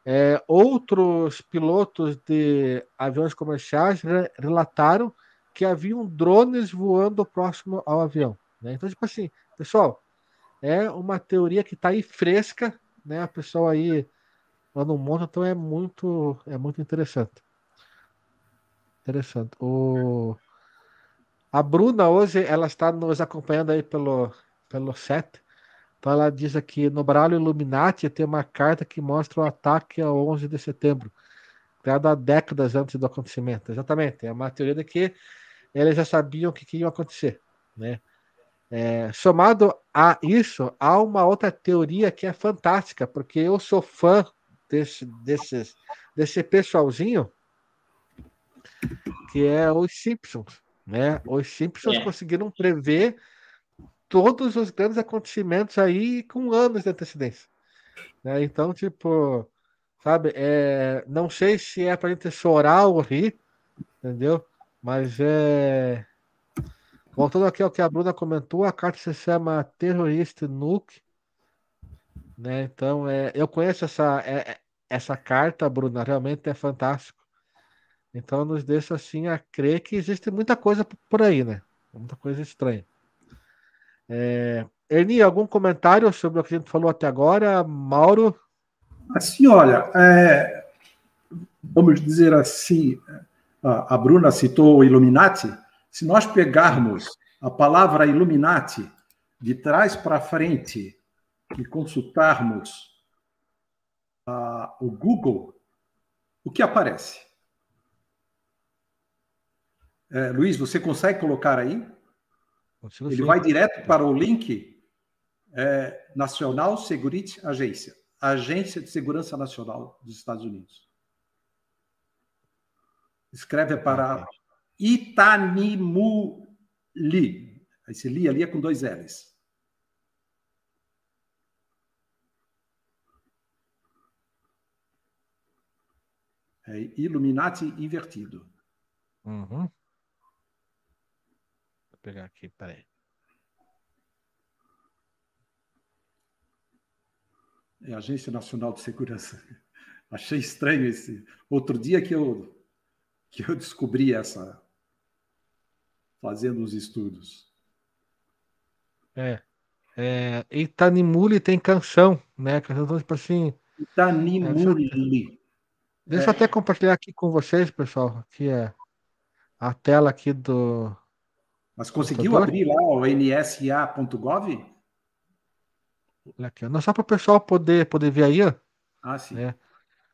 É, outros pilotos de aviões comerciais re, relataram que haviam drones voando próximo ao avião. Né? Então, tipo assim, pessoal, é uma teoria que está aí fresca, né? A pessoa aí lá no mundo, então é muito, é muito interessante. Interessante. O a Bruna hoje ela está nos acompanhando aí pelo pelo set. Então ela diz aqui no baralho Illuminati tem uma carta que mostra o ataque ao 11 de setembro, criado há décadas antes do acontecimento. Exatamente. É uma teoria de que eles já sabiam o que, que ia acontecer, né? É, somado a isso, há uma outra teoria que é fantástica, porque eu sou fã desse, desses, desse pessoalzinho que é os Simpsons. Né? Os Simpsons é. conseguiram prever todos os grandes acontecimentos aí com anos de antecedência. Né? Então, tipo, sabe, é, não sei se é para gente chorar ou rir, entendeu? Mas é, Voltando aqui ao que a Bruna comentou, a carta se chama Terrorista Nuke. Né? Então, é, eu conheço essa, é, é, essa carta, Bruna, realmente é fantástico. Então, nos deixa assim a crer que existe muita coisa por aí, né? Muita coisa estranha. É, Ernie, algum comentário sobre o que a gente falou até agora? Mauro? Assim, olha, é, vamos dizer assim, a, Bruna citou o Illuminati. Se nós pegarmos a palavra Illuminati de trás para frente e consultarmos uh, o Google, o que aparece? É, Luiz, você consegue colocar aí? Ele vai direto para o link é, Nacional Security Agência, Agência de Segurança Nacional dos Estados Unidos. Escreve para Itanimuli. Esse li ali é com dois L's. É Illuminati invertido. Uhum. Pegar aqui, peraí. É a Agência Nacional de Segurança. Achei estranho esse. Outro dia que eu, que eu descobri essa, fazendo os estudos. É. é Itanimuli tem canção, né? Canção tipo assim. Itanimuli. Deixa eu é. até compartilhar aqui com vocês, pessoal. Aqui é a tela aqui do. Mas conseguiu abrir lá o nsa.gov? Aqui, não só para o pessoal poder, poder ver aí, ó. Ah, sim. É.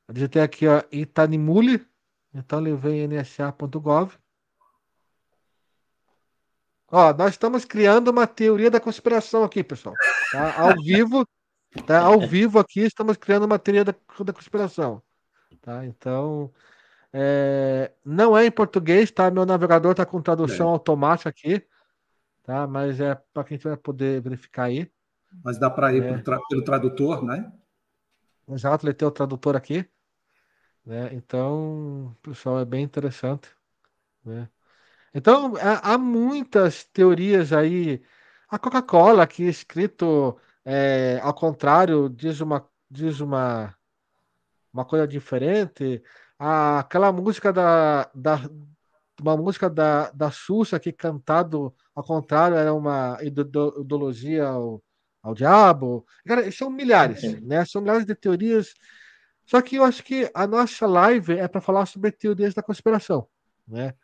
Eu digitei aqui, ó, Itanimuli. Então ele vem nsa.gov. Ó, nós estamos criando uma teoria da conspiração aqui, pessoal. Tá? Ao vivo, tá? Ao vivo aqui estamos criando uma teoria da, da conspiração. Tá? Então, é, não é em português, tá? Meu navegador está com tradução é. automática aqui, tá? Mas é para quem vai poder verificar aí. Mas dá para ir é. tra pelo tradutor, né? Exato, ele tem o tradutor aqui. Né? Então, pessoal, é bem interessante. Né? Então, há muitas teorias aí. A Coca-Cola, aqui escrito é, ao contrário, diz uma, diz uma, uma coisa diferente. Ah, aquela música da, da uma música da, da Xuxa que cantado ao contrário era uma ideologia ao, ao diabo. Cara, são milhares, né? São milhares de teorias. Só que eu acho que a nossa live é para falar sobre teorias da conspiração, né?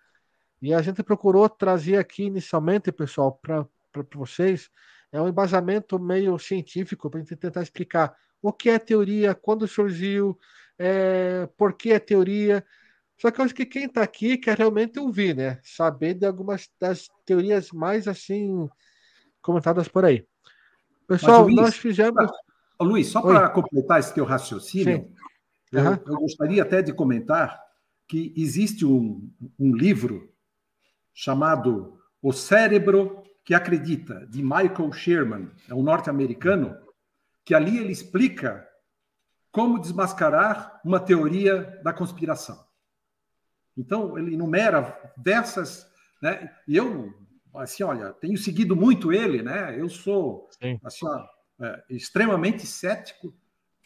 E a gente procurou trazer aqui inicialmente, pessoal, para vocês, é um embasamento meio científico para a gente tentar explicar o que é teoria, quando surgiu, é, por que é teoria. Só que eu acho que quem está aqui quer realmente ouvir, né? Saber de algumas das teorias mais assim comentadas por aí. Pessoal, Luiz, nós fizemos. Luiz, só para completar esse teu raciocínio, eu, uhum. eu, gostaria até de comentar que existe um, um livro chamado O Cérebro que Acredita, de Michael Sherman, é um norte-americano, que ali ele explica como desmascarar uma teoria da conspiração. Então, ele enumera dessas, né? E eu, assim, olha, tenho seguido muito ele, né? Eu sou, Sim. assim, ó, é, extremamente cético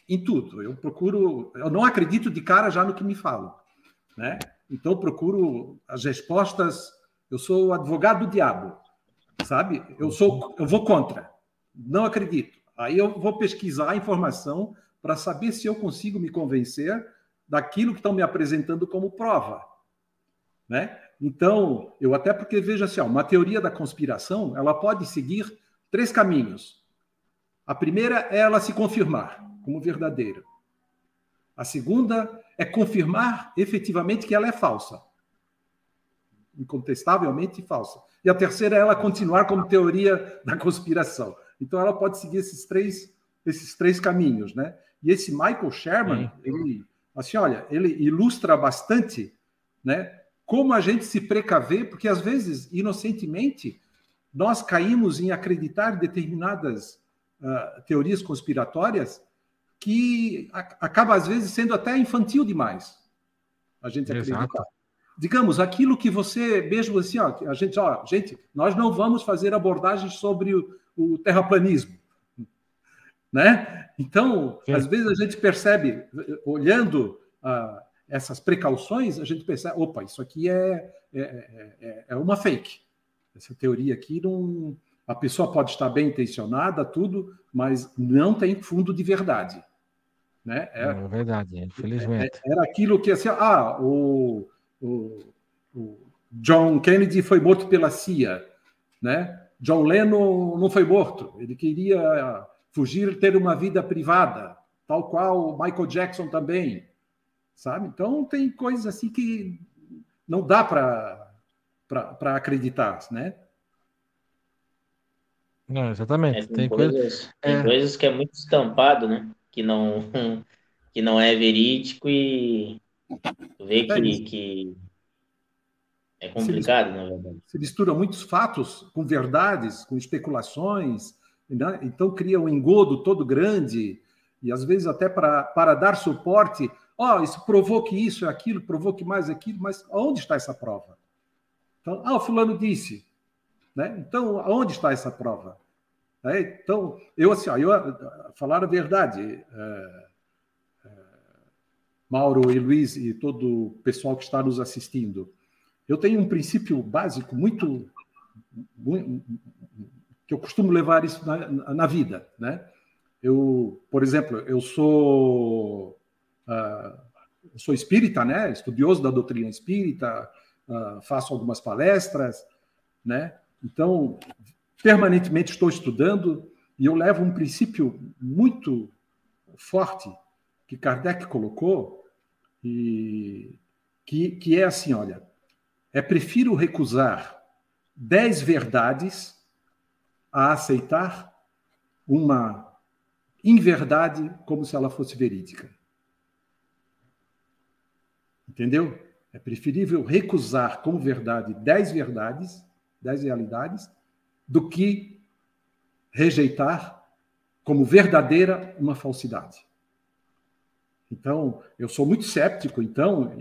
em tudo. Eu procuro, eu não acredito de cara já no que me falam, né? Então, procuro as respostas eu sou o advogado do diabo, sabe? Eu sou, eu vou contra. Não acredito. Aí eu vou pesquisar a informação para saber se eu consigo me convencer daquilo que estão me apresentando como prova, né? Então, eu até porque vejo assim, ó, uma teoria da conspiração, ela pode seguir três caminhos. A primeira é ela se confirmar como verdadeira. A segunda é confirmar efetivamente que ela é falsa incontestavelmente falsa. E a terceira é ela continuar como teoria da conspiração. Então ela pode seguir esses três, esses três caminhos, né? E esse Michael Sherman, ele, assim, olha, ele ilustra bastante, né? Como a gente se precaver, porque às vezes, inocentemente, nós caímos em acreditar determinadas uh, teorias conspiratórias que acaba às vezes sendo até infantil demais. A gente acreditar. Exato digamos, aquilo que você mesmo assim, ó, a gente, ó, gente, nós não vamos fazer abordagens sobre o, o terraplanismo, né? Então, Sim. às vezes a gente percebe, olhando uh, essas precauções, a gente percebe, opa, isso aqui é, é, é, é uma fake. Essa teoria aqui não. A pessoa pode estar bem intencionada, tudo, mas não tem fundo de verdade. Né? É, é verdade, infelizmente. Era aquilo que assim, ah, o, o, o John Kennedy foi morto pela CIA, né? John Lennon não foi morto, ele queria fugir, ter uma vida privada, tal qual Michael Jackson também, sabe? Então tem coisas assim que não dá para acreditar, né? Não, exatamente. É, tem, tem, coisas, coisa... tem é... coisas que é muito estampado, né? Que não, que não é verídico e vê é que, que é complicado, se, na verdade. Se mistura muitos fatos com verdades, com especulações, né? então cria um engodo todo grande, e às vezes até para, para dar suporte, ó, oh, isso provou que isso é aquilo, provou que mais aquilo, mas onde está essa prova? Então, ah, o fulano disse. Né? Então, aonde está essa prova? É, então, eu assim, ó, eu falar a verdade, é, Mauro e Luiz e todo o pessoal que está nos assistindo. Eu tenho um princípio básico muito que eu costumo levar isso na, na, vida, né? Eu, por exemplo, eu sou uh, sou espírita, né? Estudioso da doutrina espírita, uh, faço algumas palestras, né? Então, permanentemente estou estudando e eu levo um princípio muito forte que Kardec colocou, e que, que é assim: olha, é prefiro recusar dez verdades a aceitar uma inverdade como se ela fosse verídica. Entendeu? É preferível recusar como verdade dez verdades, dez realidades, do que rejeitar como verdadeira uma falsidade. Então, eu sou muito céptico, então,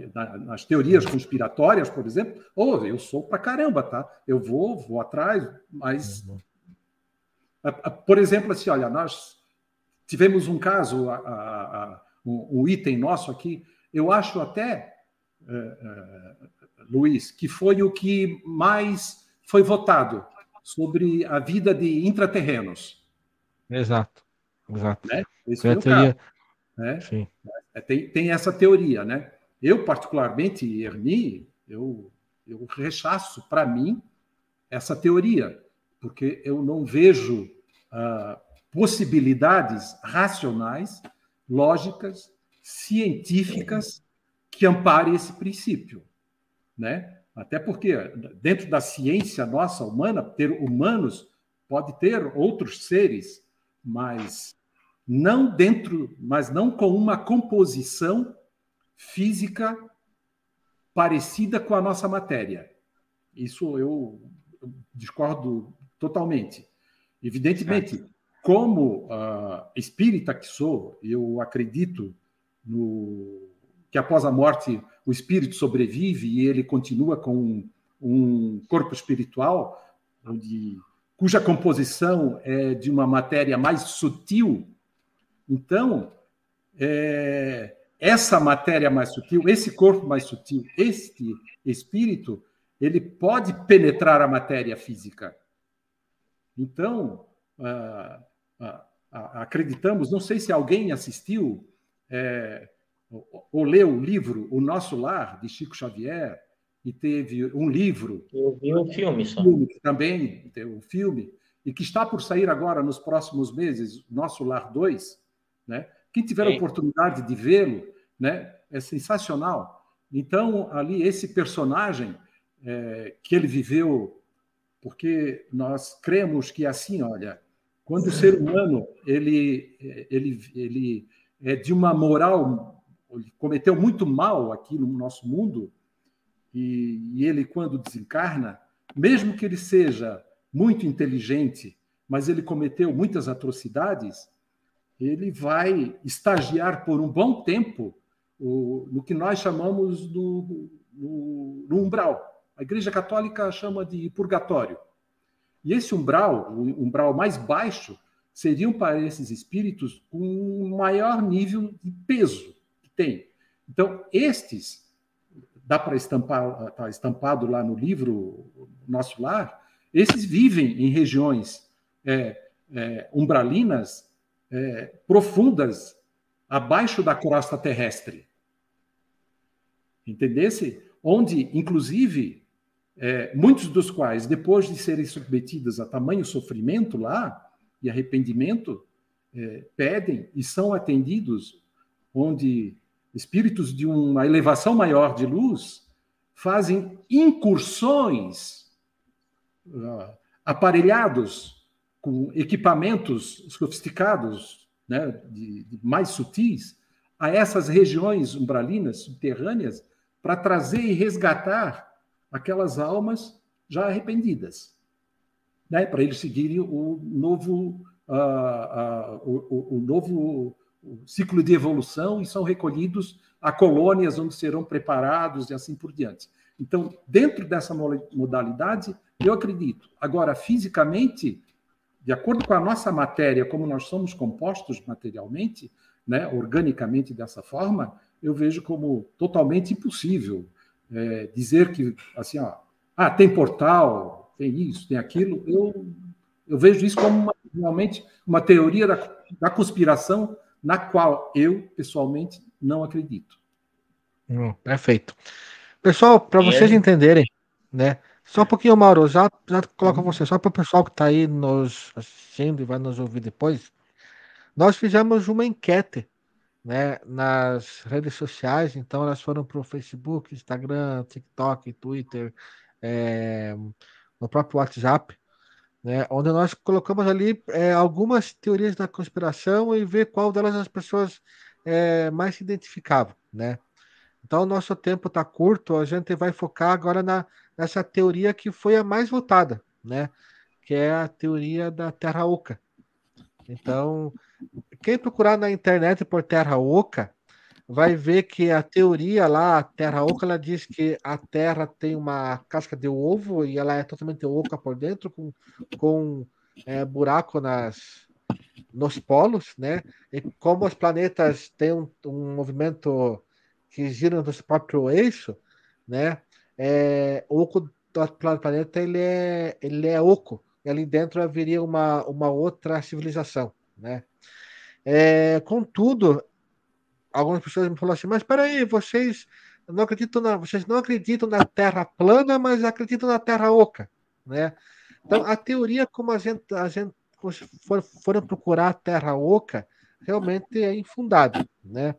nas teorias conspiratórias, por exemplo, ou oh, eu sou pra caramba, tá? Eu vou, vou atrás, mas. Por exemplo, assim, olha, nós tivemos um caso, a, a, a, um, item nosso aqui, eu acho até, uh, uh, Luiz, que foi o que mais foi votado sobre a vida de intraterrenos. Exato, exato. Né? Esse foi, foi o teoria... caso. Né? Sim. É, tem, tem essa teoria, né? Eu, particularmente, Erni, eu, eu rechaço, para mim, essa teoria, porque eu não vejo uh, possibilidades racionais, lógicas, científicas que amparem esse princípio, né? Até porque dentro da ciência nossa humana, ter humanos pode ter outros seres, mas não dentro, mas não com uma composição física parecida com a nossa matéria. Isso eu, discordo totalmente. Evidentemente, como uh, espírita que sou, eu acredito no, que após a morte o espírito sobrevive e ele continua com um, um corpo espiritual, onde, cuja composição é de uma matéria mais sutil então, é, essa matéria mais sutil, esse corpo mais sutil, este espírito, ele pode penetrar a matéria física. Então, ah, ah, ah, acreditamos, não sei se alguém assistiu é, ou leu o livro O Nosso Lar, de Chico Xavier, e teve um livro. Eu vi um filme só. Um filme, também, tem um filme, e que está por sair agora nos próximos meses, Nosso Lar 2, né? Quem tiver Sim. a oportunidade de vê-lo, né, é sensacional. Então, ali, esse personagem é, que ele viveu, porque nós cremos que assim, olha, quando o ser humano ele, ele, ele é de uma moral, cometeu muito mal aqui no nosso mundo, e, e ele, quando desencarna, mesmo que ele seja muito inteligente, mas ele cometeu muitas atrocidades, ele vai estagiar por um bom tempo o, no que nós chamamos do, do, do, umbral. A Igreja Católica chama de purgatório. E esse umbral, o umbral mais baixo, seriam para esses espíritos um maior nível de peso que tem. Então, estes, dá para estampar, está estampado lá no livro Nosso Lar, esses vivem em regiões é, é, umbralinas é, profundas abaixo da crosta terrestre. Entendesse? Onde, inclusive, é, muitos dos quais, depois de serem submetidos a tamanho sofrimento lá e arrependimento, é, pedem e são atendidos, onde espíritos de uma elevação maior de luz fazem incursões uh, aparelhados com equipamentos sofisticados, né, de, de mais sutis, a essas regiões umbralinas, subterrâneas, para trazer e resgatar aquelas almas já arrependidas, né, para eles seguirem o novo, uh, uh, o, o, novo ciclo de evolução e são recolhidos a colônias onde serão preparados e assim por diante. Então, dentro dessa modalidade, eu acredito. Agora, fisicamente, de acordo com a nossa matéria, como nós somos compostos materialmente, né, organicamente dessa forma, eu vejo como totalmente impossível é, dizer que, assim, ó, ah, tem portal, tem isso, tem aquilo. Eu, eu vejo isso como uma, realmente uma teoria da, da conspiração na qual eu, pessoalmente, não acredito. Hum, perfeito. Pessoal, para vocês entenderem, né? Só um pouquinho, Mauro, já, já coloco uhum. você, só para o pessoal que está aí nos assistindo e vai nos ouvir depois. Nós fizemos uma enquete né, nas redes sociais, então elas foram para o Facebook, Instagram, TikTok, Twitter, é, no próprio WhatsApp, né, onde nós colocamos ali é, algumas teorias da conspiração e ver qual delas as pessoas é, mais se identificavam, né? Então, o nosso tempo está curto, a gente vai focar agora na, nessa teoria que foi a mais votada, né? Que é a teoria da Terra Oca. Então, quem procurar na internet por Terra Oca, vai ver que a teoria lá, a Terra Oca, ela diz que a Terra tem uma casca de ovo e ela é totalmente oca por dentro, com, com é, buraco nas, nos polos, né? E como os planetas têm um, um movimento que gira no seu próprio eixo, né? É, o oco do planeta ele é, ele é oco. E ali dentro haveria uma, uma outra civilização, né? É, contudo, algumas pessoas me falaram assim, mas peraí, vocês não acreditam na, vocês não acreditam na Terra plana, mas acreditam na Terra oca, né? Então, a teoria como a gente, a gente for, foram procurar a Terra oca, realmente é infundada, né?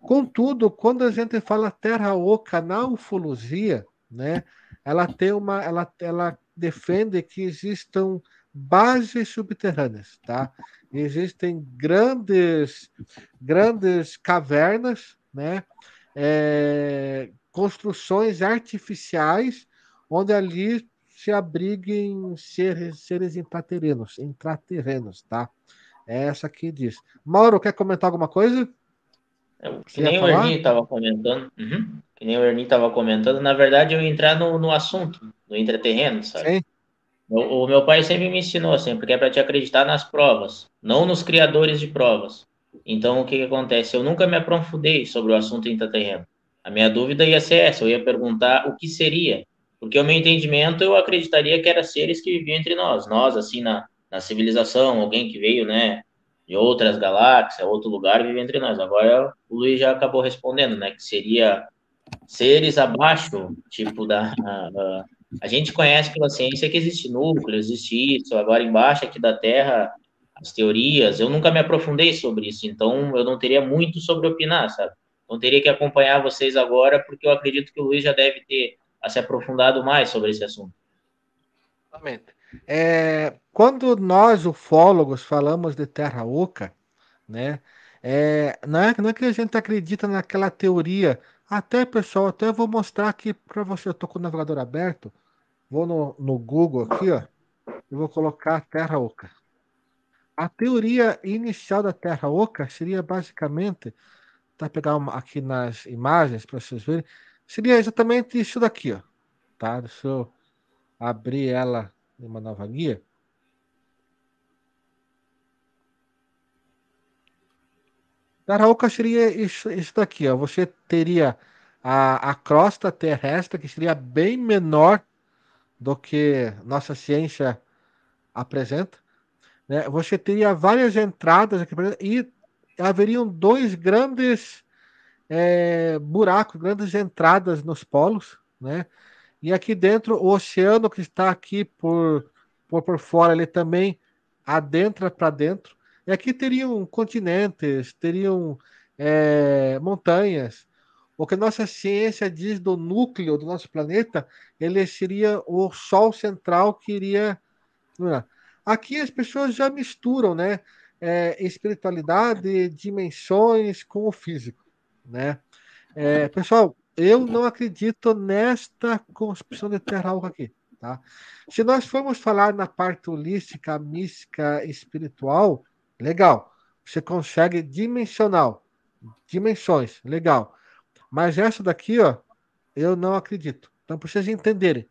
Contudo, quando a gente fala Terra oca na ufologia, né? Ela tem uma, ela, ela defende que existam bases subterrâneas, tá? Existem grandes, grandes cavernas, né? É, construções artificiais onde ali se abriguem seres, seres intraterrenos, intraterrenos, tá? É essa aqui diz. Mauro, quer comentar alguma coisa? É, que nem o Ernie estava comentando. Uhum, que nem o Ernie estava comentando. Na verdade, eu ia entrar no, no assunto, no intraterreno, sabe? Sim. O, o meu pai sempre me ensinou assim, porque é para te acreditar nas provas, não nos criadores de provas. Então, o que, que acontece? Eu nunca me aprofundei sobre o assunto intraterreno. A minha dúvida ia ser essa, eu ia perguntar o que seria, porque o meu entendimento eu acreditaria que eram seres que viviam entre nós, nós assim na, na civilização, alguém que veio, né, de outras galáxias, outro lugar, vive entre nós. Agora o Luiz já acabou respondendo, né, que seria seres abaixo, tipo da a, a gente conhece pela ciência que existe núcleo, existe isso, agora embaixo aqui da Terra, as teorias, eu nunca me aprofundei sobre isso, então eu não teria muito sobre opinar, sabe? Então teria que acompanhar vocês agora, porque eu acredito que o Luiz já deve ter se aprofundado mais sobre esse assunto. Exatamente. É, quando nós, ufólogos, falamos de Terra Oca, né, é, não, é, não é que a gente acredita naquela teoria. Até, pessoal, até vou mostrar aqui para você. Eu estou com o navegador aberto. Vou no, no Google aqui, ó, e vou colocar Terra Oca. A teoria inicial da Terra Oca seria basicamente, tá pegar uma, aqui nas imagens para vocês verem, seria exatamente isso daqui, ó, tá? Deixa eu abrir ela em uma nova guia. Oca seria isso, isso daqui, ó. Você teria a, a crosta terrestre que seria bem menor do que nossa ciência apresenta. Né? Você teria várias entradas aqui e haveriam dois grandes é, buracos, grandes entradas nos polos, né? E aqui dentro, o oceano que está aqui por, por, por fora, ele também adentra para dentro. E aqui teriam continentes, teriam é, montanhas, o que nossa ciência diz do núcleo do nosso planeta, ele seria o Sol central que iria. Aqui as pessoas já misturam, né? É, espiritualidade, dimensões com o físico, né? É, pessoal, eu não acredito nesta concepção de terra aqui, tá? Se nós formos falar na parte holística, mística, espiritual, legal. Você consegue dimensional, dimensões, legal. Mas essa daqui, ó, eu não acredito. Então, para vocês entenderem.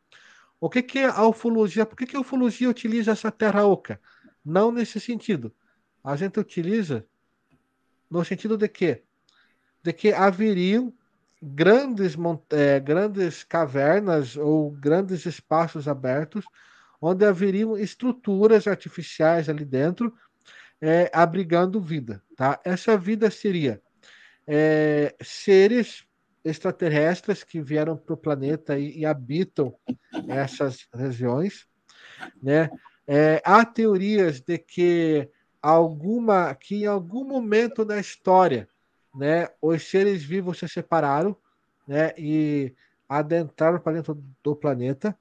O que, que é a ufologia? Por que, que a ufologia utiliza essa terra oca? Não nesse sentido. A gente utiliza no sentido de que? De que haveriam grandes, é, grandes cavernas ou grandes espaços abertos onde haveriam estruturas artificiais ali dentro é, abrigando vida. Tá? Essa vida seria é, seres extraterrestres que vieram para o planeta e, e, habitam essas regiões, né? É, há teorias de que alguma que em algum momento da história, né, os seres vivos se separaram, né, e adentraram para dentro do planeta.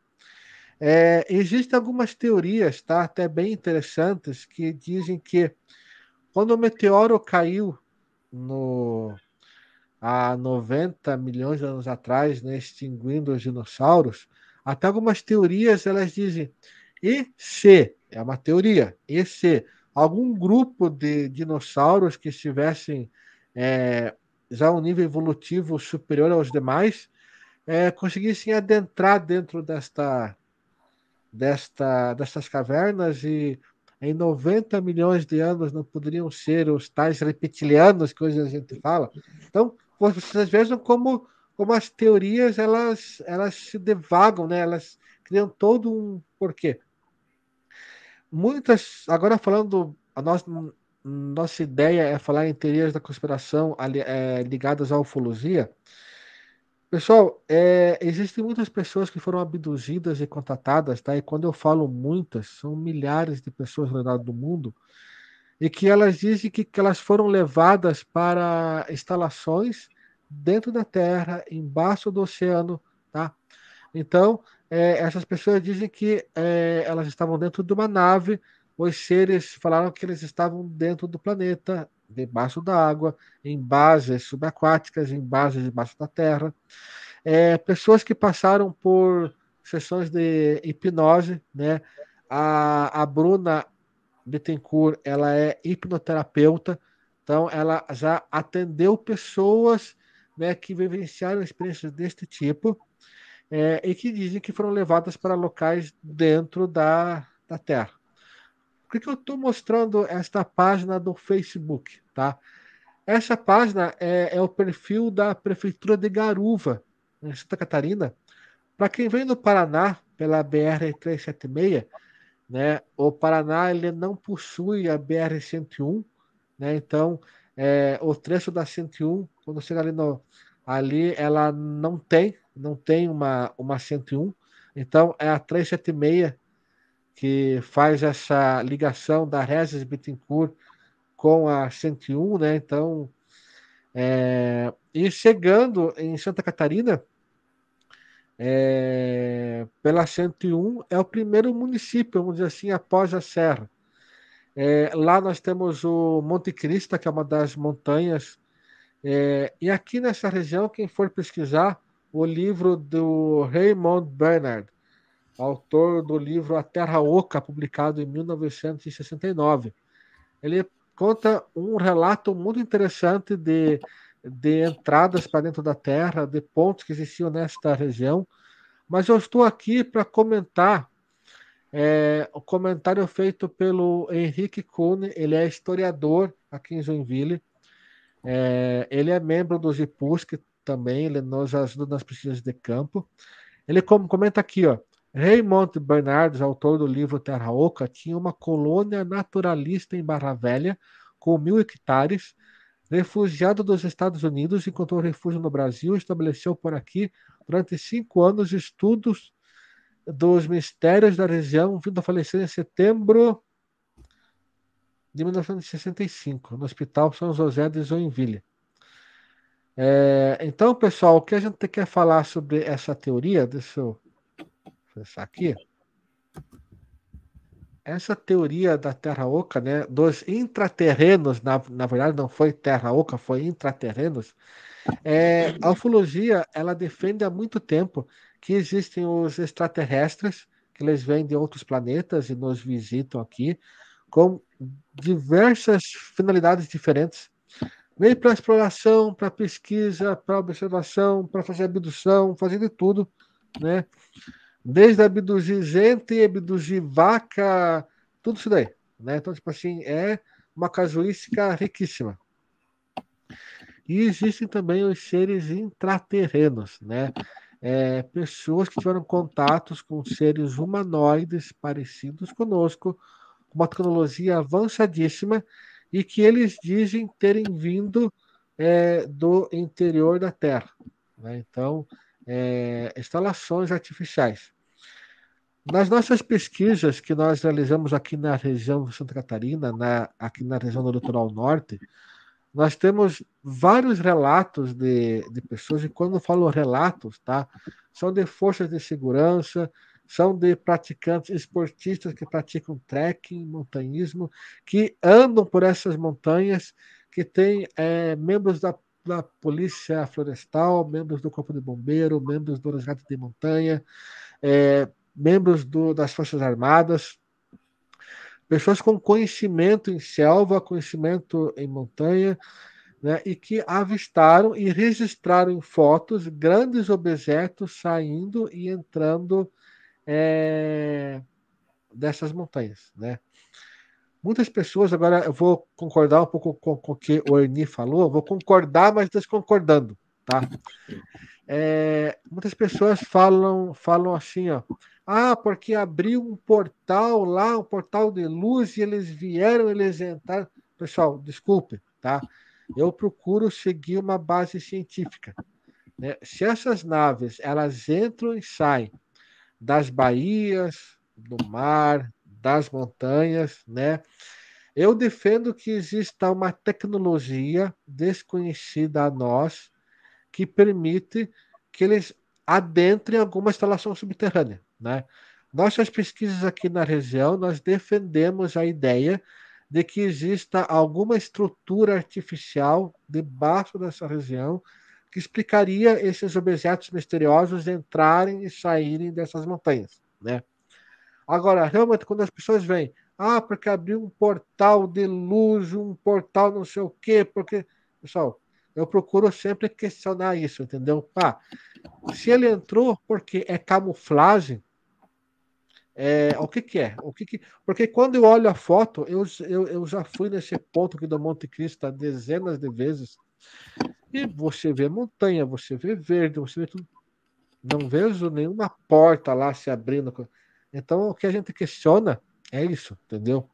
É, existem algumas teorias, tá? Até bem interessantes, que dizem que quando o meteoro caiu no, há 90 milhões de anos atrás, né, extinguindo os dinossauros, até algumas teorias elas dizem e se é uma teoria e se algum grupo de dinossauros que estivessem é, já um nível evolutivo superior aos demais é, conseguissem adentrar dentro desta desta, dessas cavernas e em 90 milhões de anos não poderiam ser os tais reptilianos que hoje a gente fala. Então, vocês vejam como, como as teorias elas, elas se devagam, né? elas criam todo um porquê. Muitas, agora falando, a nossa, nossa ideia é falar em teorias da conspiração é, ligadas à ufologia. Pessoal, é, existem muitas pessoas que foram abduzidas e contatadas, tá? E quando eu falo muitas, são milhares de pessoas redor do mundo, e que elas dizem que, que elas foram levadas para instalações dentro da Terra, embaixo do oceano, tá? Então, é, essas pessoas dizem que é, elas estavam dentro de uma nave, os seres falaram que eles estavam dentro do planeta, debaixo da água, em bases subaquáticas, em bases debaixo da terra. É, pessoas que passaram por sessões de hipnose, né? A, a Bruna Bittencourt, ela é hipnoterapeuta, então ela já atendeu pessoas né, que vivenciaram experiências deste tipo é, e que dizem que foram levadas para locais dentro da, da Terra. Por que, que eu estou mostrando esta página do Facebook? Tá? Essa página é, é o perfil da Prefeitura de Garuva, em Santa Catarina. Para quem vem do Paraná pela BR-376, né, o Paraná ele não possui a BR-101, né, então é, o trecho da 101, quando chega ali no, ali ela não tem, não tem uma, uma 101, então é a 376 que faz essa ligação da Regis Bittencourt com a 101, né? Então, é, e chegando em Santa Catarina, é, pela 101, é o primeiro município, vamos dizer assim, após a Serra. É, lá nós temos o Monte Cristo, que é uma das montanhas. É, e aqui nessa região, quem for pesquisar, o livro do Raymond Bernard, autor do livro A Terra Oca, publicado em 1969. Ele conta um relato muito interessante de, de entradas para dentro da Terra, de pontos que existiam nesta região. Mas eu estou aqui para comentar é, o comentário feito pelo Henrique Kuhn, ele é historiador aqui em Joinville. É, ele é membro do GIPUSC também, ele nos ajuda nas pesquisas de campo. Ele comenta aqui, ó. Raymond Bernardes, autor do livro Terra Oca, tinha uma colônia naturalista em Barra Velha, com mil hectares. Refugiado dos Estados Unidos, encontrou refúgio no Brasil, estabeleceu por aqui, durante cinco anos, estudos dos mistérios da região, vindo a falecer em setembro de 1965, no Hospital São José de Joinville. É, então, pessoal, o que a gente quer falar sobre essa teoria, eu pensar aqui. Essa teoria da Terra Oca, né, dos intraterrenos, na, na verdade não foi Terra Oca, foi intraterrenos, é, a ufologia ela defende há muito tempo que existem os extraterrestres, que eles vêm de outros planetas e nos visitam aqui, com diversas finalidades diferentes. Vem para exploração, para pesquisa, para observação, para fazer abdução, fazer de tudo, né? Desde abduzir gente, abduzir vaca, tudo isso daí. Né? Então, tipo assim, é uma casuística riquíssima. E existem também os seres intraterrenos, né? É, pessoas que tiveram contatos com seres humanoides parecidos conosco, com uma tecnologia avançadíssima, e que eles dizem terem vindo é, do interior da Terra. Né? Então, é, instalações artificiais. Nas nossas pesquisas que nós realizamos aqui na região Santa Catarina, na, aqui na região do litoral norte, nós temos vários relatos de, de pessoas, e quando falo relatos, tá, são de forças de segurança, são de praticantes esportistas que praticam trekking, montanhismo, que andam por essas montanhas, que têm é, membros da, da Polícia Florestal, membros do Corpo de Bombeiro, membros do Resgate de Montanha, é, membros do, das Forças Armadas, pessoas com conhecimento em selva, conhecimento em montanha, né, e que avistaram e registraram em fotos grandes objetos saindo e entrando é, dessas montanhas. Né? Muitas pessoas, agora eu vou concordar um pouco com, com o que o Erni falou, vou concordar, mas desconcordando. Tá? É, muitas pessoas falam, falam assim, ó, ah, porque abriu um portal lá, um portal de luz, e eles vieram, eles entraram. Pessoal, desculpe, tá? Eu procuro seguir uma base científica. Né? Se essas naves elas entram e saem das baías, do mar, das montanhas, né? Eu defendo que exista uma tecnologia desconhecida a nós que permite que eles adentrem alguma instalação subterrânea. Né? Nossas pesquisas aqui na região, nós defendemos a ideia de que exista alguma estrutura artificial debaixo dessa região que explicaria esses objetos misteriosos entrarem e saírem dessas montanhas, né? Agora, realmente, quando as pessoas vêm, ah, porque abriu um portal de luz, um portal não sei o quê, porque. Pessoal, eu procuro sempre questionar isso, entendeu? Pá, se ele entrou porque é camuflagem, é, o que, que é? O que, que Porque quando eu olho a foto, eu, eu, eu já fui nesse ponto aqui do Monte Cristo dezenas de vezes, e você vê montanha, você vê verde, você vê tudo. Não vejo nenhuma porta lá se abrindo. Então, o que a gente questiona é isso, entendeu?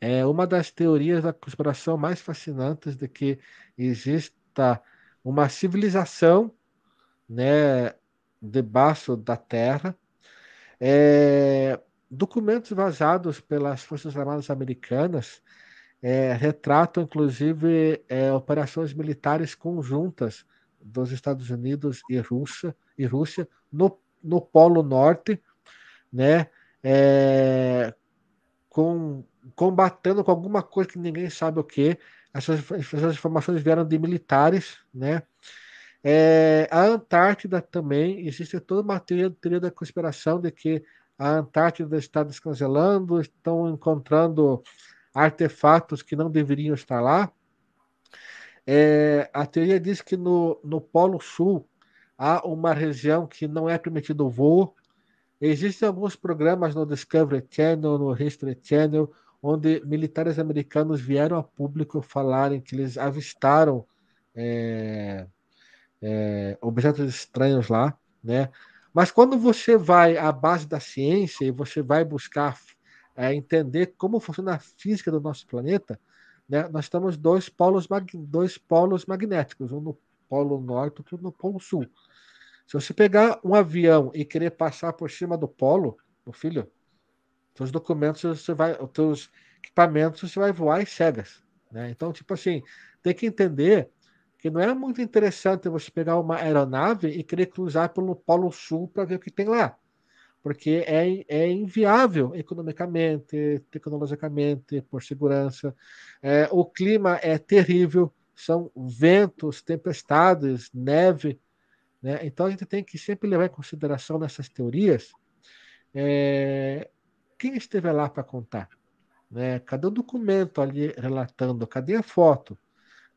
É uma das teorias da conspiração mais fascinantes de que exista uma civilização né, debaixo da Terra. É, documentos vazados pelas Forças Armadas Americanas é, retratam, inclusive, é, operações militares conjuntas dos Estados Unidos e Rússia, e Rússia no, no Polo Norte, né, é, com, combatendo com alguma coisa que ninguém sabe o que. Essas, essas informações vieram de militares, né? É, a Antártida também, existe toda uma teoria, teoria da conspiração de que a Antártida está descongelando, estão encontrando artefatos que não deveriam estar lá. É, a teoria diz que no, no Polo Sul há uma região que não é permitido o voo. Existem alguns programas no Discovery Channel, no History Channel, onde militares americanos vieram a público falarem que eles avistaram é, é, objetos estranhos lá, né? Mas quando você vai à base da ciência e você vai buscar é, entender como funciona a física do nosso planeta, né, nós temos dois polos, dois polos magnéticos, um no polo norte e outro no polo sul. Se você pegar um avião e querer passar por cima do polo, meu filho, seus documentos, você vai, os seus equipamentos, você vai voar em cegas. Né? Então, tipo assim, tem que entender que não é muito interessante você pegar uma aeronave e querer cruzar pelo Polo Sul para ver o que tem lá. Porque é, é inviável economicamente, tecnologicamente, por segurança. É, o clima é terrível, são ventos, tempestades, neve. Né? Então a gente tem que sempre levar em consideração nessas teorias é, quem esteve lá para contar. Né? Cadê o documento ali relatando? Cadê a foto?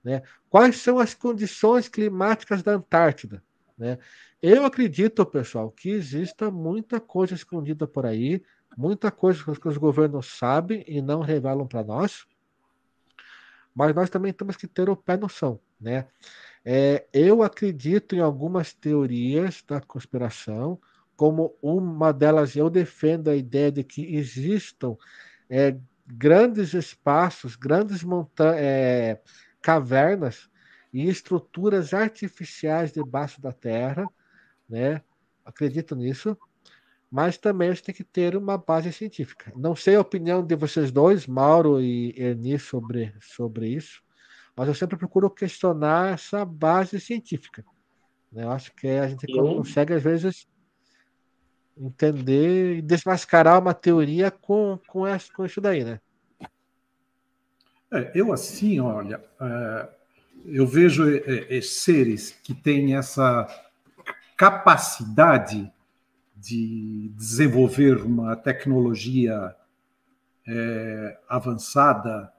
Né? Quais são as condições climáticas da Antártida? Né? Eu acredito, pessoal, que exista muita coisa escondida por aí, muita coisa que os governos sabem e não revelam para nós, mas nós também temos que ter o pé no chão. Né? É, eu acredito em algumas teorias da conspiração, como uma delas eu defendo a ideia de que existam é, grandes espaços, grandes montanhas. É, cavernas e estruturas artificiais debaixo da terra, né? Acredito nisso, mas também a gente tem que ter uma base científica. Não sei a opinião de vocês dois, Mauro e Erni, sobre, sobre isso, mas eu sempre procuro questionar essa base científica. Né? Eu acho que a gente eu... consegue, às vezes, entender e desmascarar uma teoria com, com, essa, com isso daí, né? É, eu assim, olha, é, eu vejo é, é, seres que têm essa capacidade de desenvolver uma tecnologia é, avançada,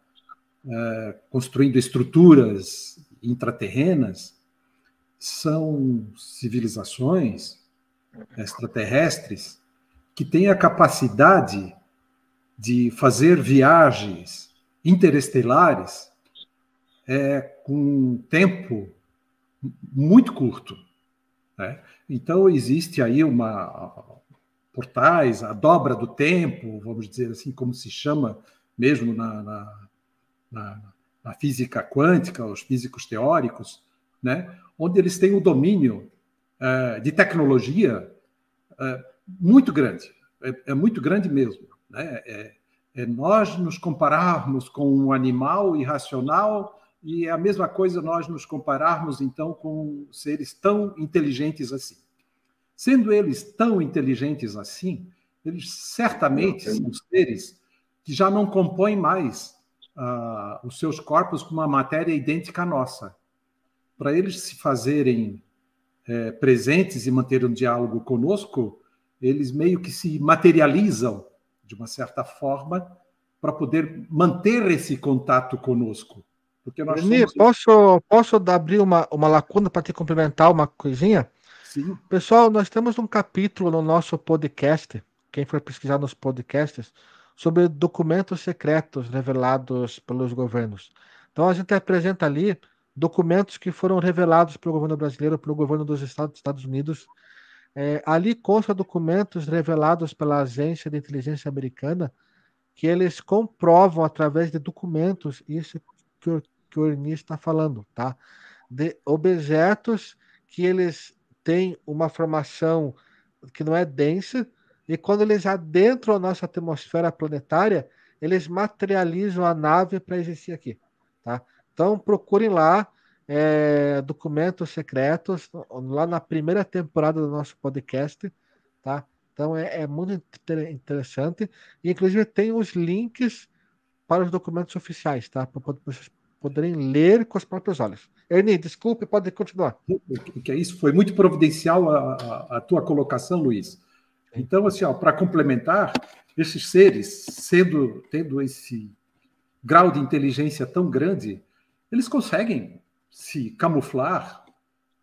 é, construindo estruturas intraterrenas, são civilizações extraterrestres que têm a capacidade de fazer viagens interestelares é, com um tempo muito curto. Né? Então, existe aí uma portais, a dobra do tempo, vamos dizer assim, como se chama mesmo na, na, na, na física quântica, os físicos teóricos, né? onde eles têm o domínio uh, de tecnologia uh, muito grande, é, é, muito grande mesmo. Né? É, é nós nos compararmos com um animal irracional e é a mesma coisa nós nos compararmos então com seres tão inteligentes assim. Sendo eles tão inteligentes assim, eles certamente são seres que já não compõem mais uh, os seus corpos com uma matéria idêntica à nossa. Para eles se fazerem é, presentes e manter um diálogo conosco, eles meio que se materializam de uma certa forma para poder manter esse contato conosco. Porque nós somos... posso, posso abrir uma, uma lacuna para te complementar uma coisinha? Sim. Pessoal, nós temos um capítulo no nosso podcast, quem for pesquisar nos podcasts, sobre documentos secretos revelados pelos governos. Então a gente apresenta ali documentos que foram revelados pelo governo brasileiro, pelo governo dos Estados, Unidos. É, ali consta documentos revelados pela agência de inteligência americana que eles comprovam através de documentos isso que o, que o Ernie está falando, tá? De objetos que eles têm uma formação que não é densa e quando eles adentram a nossa atmosfera planetária, eles materializam a nave para existir aqui, tá? Então procurem lá é, documentos secretos lá na primeira temporada do nosso podcast, tá? Então é, é muito interessante. E, inclusive tem os links para os documentos oficiais, tá? Para vocês poderem ler com os próprios olhos. Ernie, desculpe, pode continuar. Que é isso, foi muito providencial a, a, a tua colocação, Luiz. Então, assim, para complementar, esses seres, sendo tendo esse grau de inteligência tão grande, eles conseguem se camuflar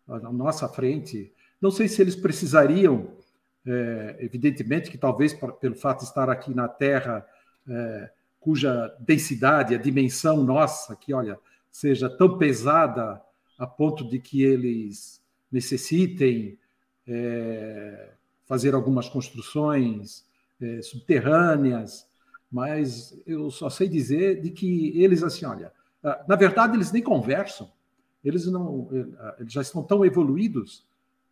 à nossa frente. Não sei se eles precisariam, é, evidentemente, que talvez pelo fato de estar aqui na Terra, é, cuja densidade, a dimensão nossa, que olha, seja tão pesada a ponto de que eles necessitem é, fazer algumas construções é, subterrâneas, mas eu só sei dizer de que eles assim, olha, na verdade, eles nem conversam. Eles não, ah, eles já estão tão evoluídos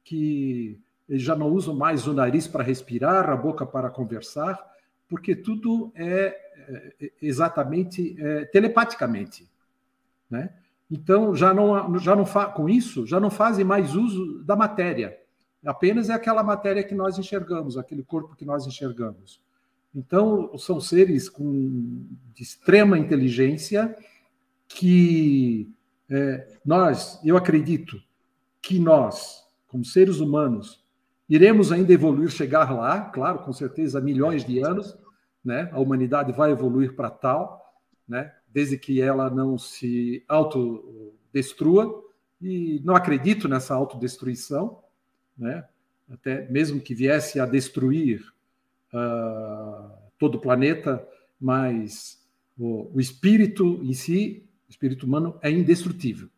que eles já não usam mais o nariz para respirar, a boca para conversar, porque tudo é, é exatamente é, telepaticamente, né? Então já não já não com isso já não fazem mais uso da matéria. Apenas é aquela matéria que nós enxergamos, aquele corpo que nós enxergamos. Então são seres com de extrema inteligência que é, nós, eu acredito que nós, como seres humanos, iremos ainda evoluir, chegar lá, claro, com certeza, milhões de anos, né? A humanidade vai evoluir para tal, né? Desde que ela não se autodestrua, e não acredito nessa autodestruição, né? Até mesmo que viesse a destruir uh, todo o planeta, mas o, o espírito em si espírito humano é indestrutível.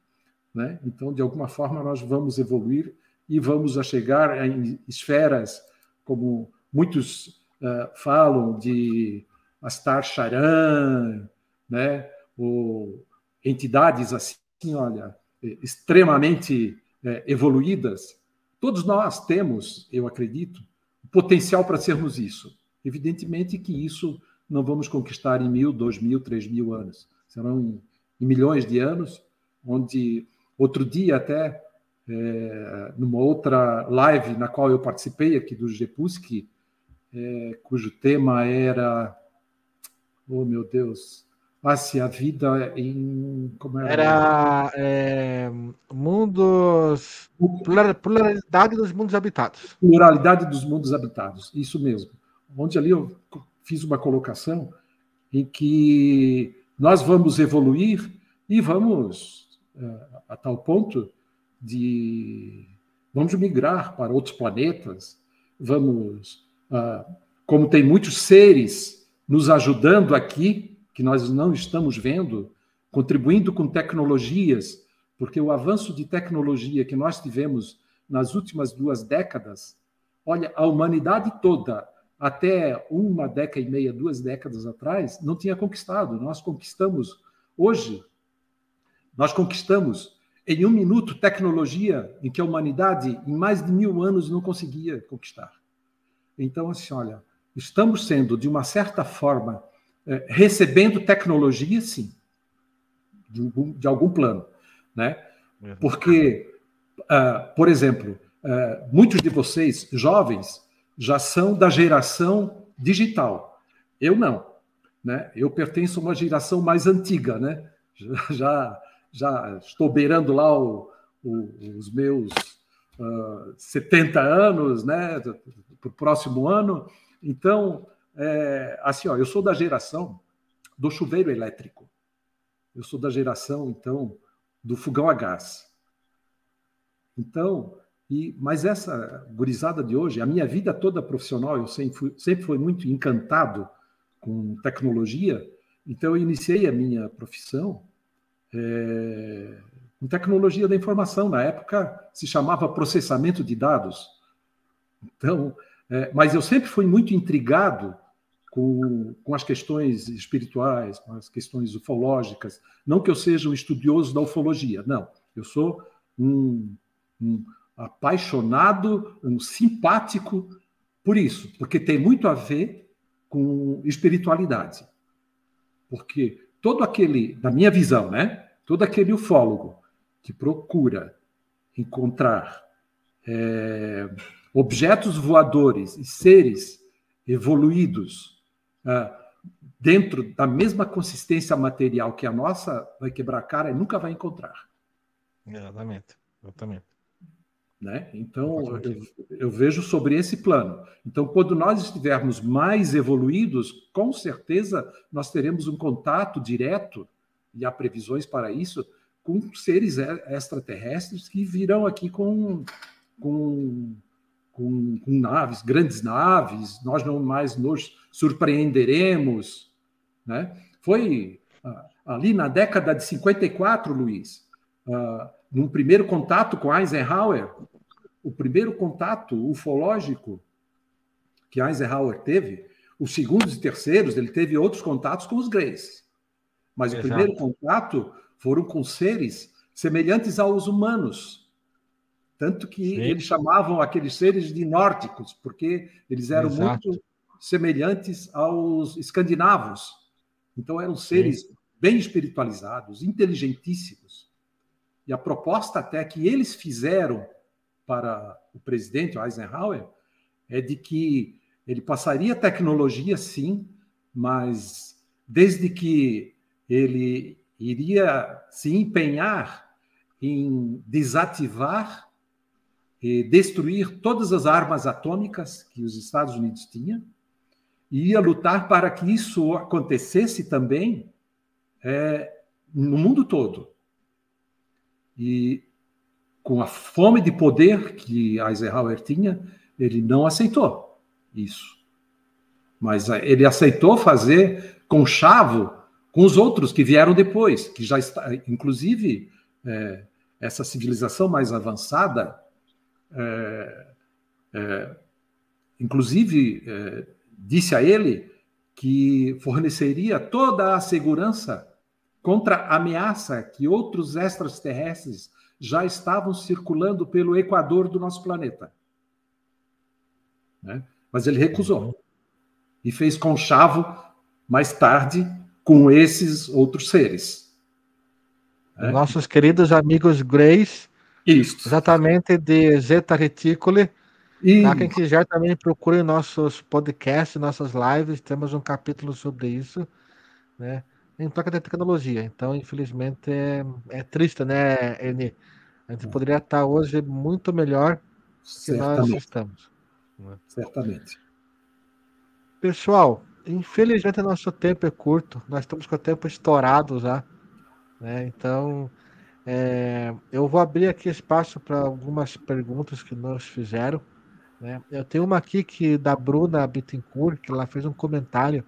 Né? Então, de alguma forma, nós vamos evoluir e vamos a chegar em esferas, como muitos uh, falam, de Astar Charan, né? ou entidades assim, olha, extremamente é, evoluídas. Todos nós temos, eu acredito, potencial para sermos isso. Evidentemente que isso não vamos conquistar em mil, dois mil, três mil anos. Serão em milhões de anos, onde outro dia até, é, numa outra live na qual eu participei aqui do GEPUSC, é, cujo tema era. Oh, meu Deus! Ah, se a vida em. Como era? Era é, mundos. Pluralidade dos mundos habitados. Pluralidade dos mundos habitados, isso mesmo. Onde ali eu fiz uma colocação em que nós vamos evoluir e vamos é, a tal ponto de vamos migrar para outros planetas, vamos, ah, como tem muitos seres nos ajudando aqui, que nós não estamos vendo, contribuindo com tecnologias, porque o avanço de tecnologia que nós tivemos nas últimas duas décadas, olha, a humanidade toda, até uma década e meia, duas décadas atrás, não tinha conquistado. Nós conquistamos hoje, nós conquistamos em um minuto tecnologia em que a humanidade, em mais de mil anos, não conseguia conquistar. Então, assim, olha, estamos sendo, de uma certa forma, é, recebendo tecnologia, sim, de, de algum plano, né? Porque, uh, por exemplo, uh, muitos de vocês, jovens, já são da geração digital. Eu não, né? Eu pertenço a uma geração mais antiga, né? Já, já estou beirando lá o, o, os meus uh, 70 anos, né? Para o próximo ano. Então, é, assim, ó, eu sou da geração do chuveiro elétrico. Eu sou da geração, então, do fogão a gás. Então, e, mas essa gurizada de hoje, a minha vida toda profissional, eu sempre fui, sempre fui muito encantado com tecnologia, então eu iniciei a minha profissão é, com tecnologia da informação. Na época se chamava processamento de dados. Então, é, mas eu sempre fui muito intrigado com, com as questões espirituais, com as questões ufológicas. Não que eu seja um estudioso da ufologia, não. Eu sou um, um apaixonado, um simpático por isso, porque tem muito a ver com espiritualidade. Porque todo aquele, da minha visão, né? Todo aquele ufólogo que procura encontrar é, objetos voadores e seres evoluídos é, dentro da mesma consistência material que a nossa, vai quebrar a cara e nunca vai encontrar. Exatamente, exatamente. Né? Então, eu, eu, vejo sobre esse plano. Então, quando nós estivermos mais evoluídos, com certeza nós teremos um contato direto, e há previsões para isso, com seres extraterrestres que virão aqui com, com, com, com naves, grandes naves, nós não mais nos surpreenderemos. Né? Foi ah, ali na década de 54, Luiz, uh, num primeiro contato com Eisenhower, o primeiro contato ufológico que Eisenhower teve, os segundos e terceiros, ele teve outros contatos com os Greys. Mas Exato. o primeiro contato foram com seres semelhantes aos humanos. Tanto que Sim. eles chamavam aqueles seres de nórdicos, porque eles eram Exato. muito semelhantes aos escandinavos. Então eram seres Sim. bem espiritualizados, inteligentíssimos. E a proposta até que eles fizeram para o presidente Eisenhower é de que ele passaria tecnologia, sim, mas desde que ele iria se empenhar em desativar e destruir todas as armas atômicas que os Estados Unidos tinham, e ia lutar para que isso acontecesse também é, no mundo todo. E com a fome de poder que Eisenhower tinha, ele não aceitou isso. Mas eh, ele aceitou fazer conchavo com os outros que vieram depois, que já está, inclusive, é, essa civilização mais avançada, é, é, inclusive, disse a ele que forneceria toda a segurança contra a ameaça que outros extraterrestres já estavam circulando pelo equador do nosso planeta. Né? Mas ele recusou. E fez conchavo mais tarde com esses outros seres. Né? Nossos queridos amigos Greys, Isso. exatamente de Zeta Reticuli, E... Tá? Quem quiser também procure nossos podcasts, nossas lives, temos um capítulo sobre isso, né? Em troca da tecnologia. Então, infelizmente, é, é triste, né, Eni? A gente poderia estar hoje muito melhor que nós estamos. Né? Certamente. Pessoal, infelizmente nosso tempo é curto, nós estamos com o tempo estourado já. Né? Então, é, eu vou abrir aqui espaço para algumas perguntas que nos fizeram. Né? Eu tenho uma aqui que da Bruna Bittencourt, que ela fez um comentário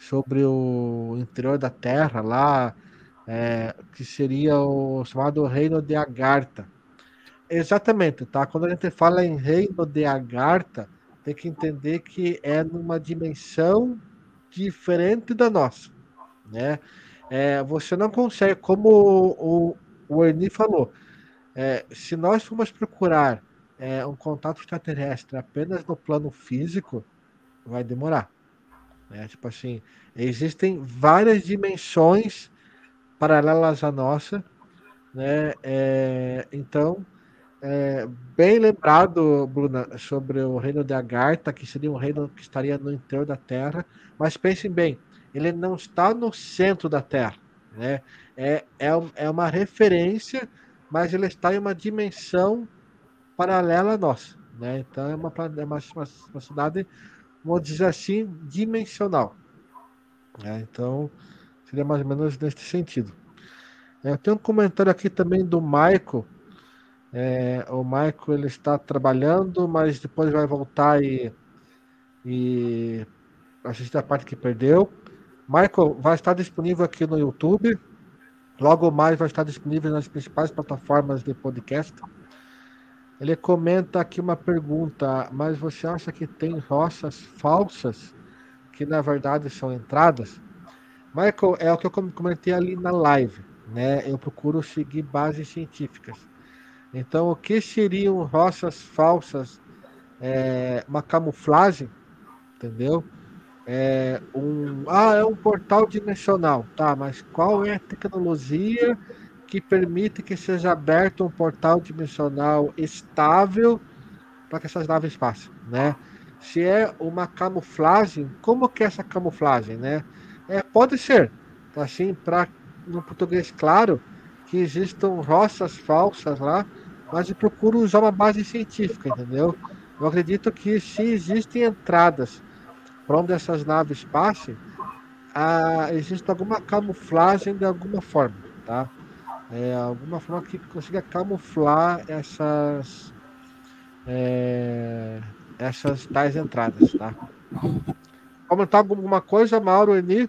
sobre o interior da Terra lá, é, que seria o chamado Reino de Agartha. Exatamente, tá? Quando a gente fala em Reino de Agartha, tem que entender que é numa dimensão diferente da nossa, né? É, você não consegue, como o, o Ernie falou, é, se nós formos procurar é, um contato extraterrestre apenas no plano físico, vai demorar. Né? Tipo assim, existem várias dimensões paralelas à nossa, né? É, então, é, bem lembrado, Bruna, sobre o reino de Agartha, que seria um reino que estaria no interior da Terra, mas pensem bem, ele não está no centro da Terra, né? É, é, é uma referência, mas ele está em uma dimensão paralela à nossa, né? Então é uma, é uma, uma cidade, vamos dizer assim, dimensional. Né? Então seria mais ou menos nesse sentido. É, eu tenho um comentário aqui também do Michael. É, o Michael ele está trabalhando, mas depois vai voltar e, e assistir a parte que perdeu. Michael vai estar disponível aqui no YouTube. Logo mais vai estar disponível nas principais plataformas de podcast. Ele comenta aqui uma pergunta, mas você acha que tem roças falsas que na verdade são entradas? Michael, é o que eu comentei ali na live, né? Eu procuro seguir bases científicas. Então, o que seriam roças falsas? É, uma camuflagem, entendeu? é, um, ah, é um portal dimensional, tá? Mas qual é a tecnologia que permite que seja aberto um portal dimensional estável para que essas naves passem, né? Se é uma camuflagem, como que é essa camuflagem, né? É, pode ser, assim, para no português claro, que existam roças falsas lá, mas eu procuro usar uma base científica, entendeu? Eu acredito que se existem entradas para onde essas naves passem, ah, existe alguma camuflagem de alguma forma, tá? É, alguma forma que consiga camuflar essas é, essas tais entradas, tá? Comentar alguma coisa, Mauro Eni?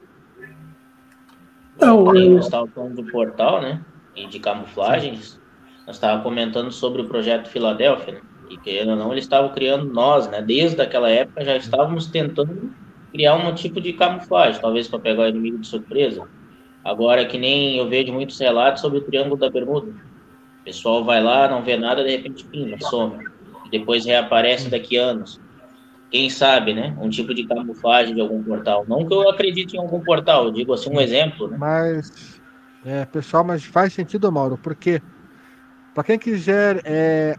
Não, eu estava falando do portal, né? E de camuflagens. Nós estávamos comentando sobre o projeto Filadélfia, né? E querendo ou não, eles estavam criando nós, né? Desde aquela época já estávamos tentando criar um tipo de camuflagem, talvez para pegar o inimigo de surpresa. Agora, que nem eu vejo muitos relatos sobre o Triângulo da Bermuda. O pessoal vai lá, não vê nada, de repente, pima, some. Depois reaparece daqui a anos. Quem sabe, né? Um tipo de camuflagem de algum portal. Não que eu acredite em algum portal, eu digo assim um exemplo. Né? Mas, é, pessoal, mas faz sentido, Mauro, porque para quem quiser é,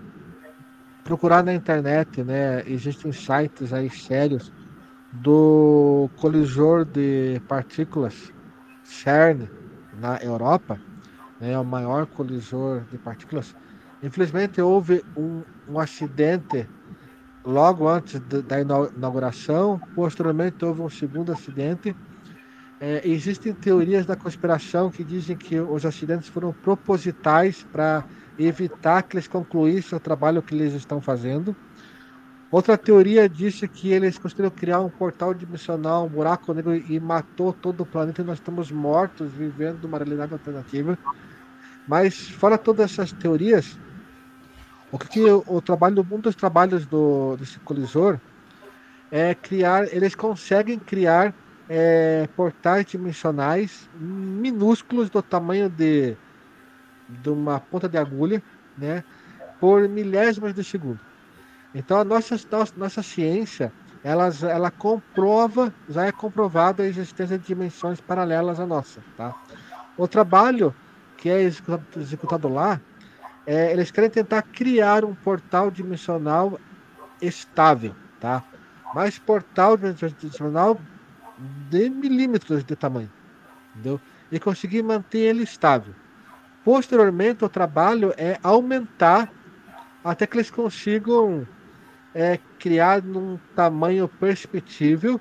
procurar na internet, né? Existem sites aí sérios do colisor de partículas CERN na Europa, né, é o maior colisor de partículas. Infelizmente houve um, um acidente logo antes de, da inauguração, posteriormente houve um segundo acidente. É, existem teorias da conspiração que dizem que os acidentes foram propositais para evitar que eles concluíssem o trabalho que eles estão fazendo. Outra teoria disse que eles conseguiram criar um portal dimensional, um buraco negro e matou todo o planeta e nós estamos mortos vivendo uma realidade alternativa. Mas fora todas essas teorias, o que, que o, trabalho, um dos trabalhos do desse colisor é criar, eles conseguem criar é, portais dimensionais minúsculos do tamanho de de uma ponta de agulha, né, por milésimas de segundo. Então a nossa, nossa, nossa ciência ela, ela comprova, já é comprovado a existência de dimensões paralelas à nossa. Tá? O trabalho que é executado, executado lá, é, eles querem tentar criar um portal dimensional estável, tá? Mas portal dimensional de milímetros de tamanho, entendeu? E conseguir manter ele estável. Posteriormente, o trabalho é aumentar até que eles consigam é, criar num tamanho perceptível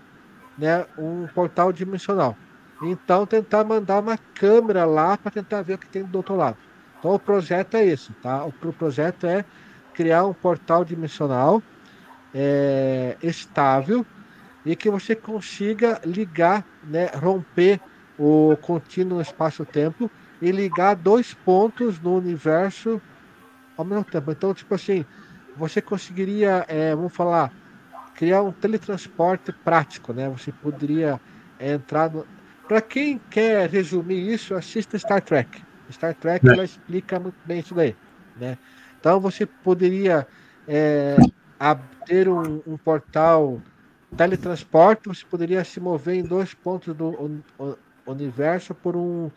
né, um portal dimensional. Então, tentar mandar uma câmera lá para tentar ver o que tem do outro lado. Então, o projeto é esse, tá? O projeto é criar um portal dimensional é, estável e que você consiga ligar, né, romper o contínuo espaço-tempo e ligar dois pontos no universo ao mesmo tempo. Então, tipo assim, você conseguiria, é, vamos falar, criar um teletransporte prático, né? Você poderia é, entrar no... Para quem quer resumir isso, assista Star Trek. Star Trek é. ela explica muito bem isso daí, né? Então você poderia é, ter um, um, portal teletransporte, você poderia se mover em dois pontos do universo por um,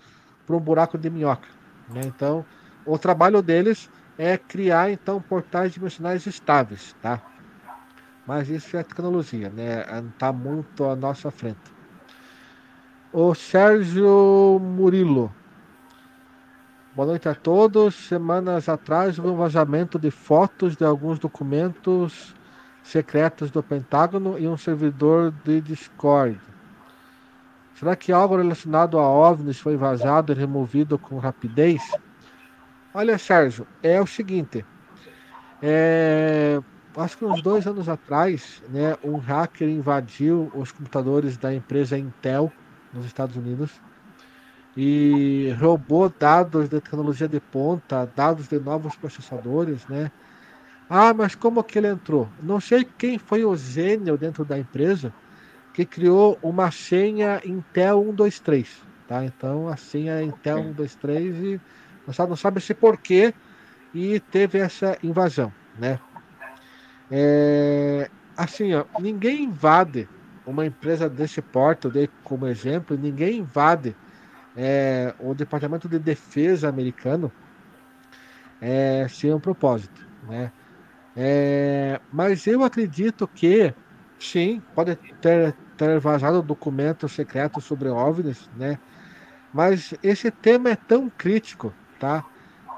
por um buraco de minhoca, né? Então o trabalho deles é criar então portais dimensionais estáveis, tá? Mas isso é tecnologia, né? Está muito à nossa frente. O Sérgio Murilo. Boa noite a todos. Semanas atrás houve um vazamento de fotos de alguns documentos secretos do Pentágono e um servidor de Discord. Será que algo relacionado a OVNIs foi vazado e removido com rapidez? Olha, Sérgio, é o seguinte. É, acho que uns dois anos atrás, né, um hacker invadiu os computadores da empresa Intel nos Estados Unidos e roubou dados de tecnologia de ponta, dados de novos processadores, né? Ah, mas como que ele entrou? Não sei quem foi o gênio dentro da empresa que criou uma senha Intel 123, tá? Então a senha Intel 123 e sabe, não sabe se porquê e teve essa invasão, né? É, assim, ó, ninguém invade uma empresa desse porte, eu dei como exemplo, ninguém invade é, o Departamento de Defesa americano é, sem um propósito, né? É, mas eu acredito que sim, pode ter, ter vazado documentos secretos sobre OVNIs, né? Mas esse tema é tão crítico tá?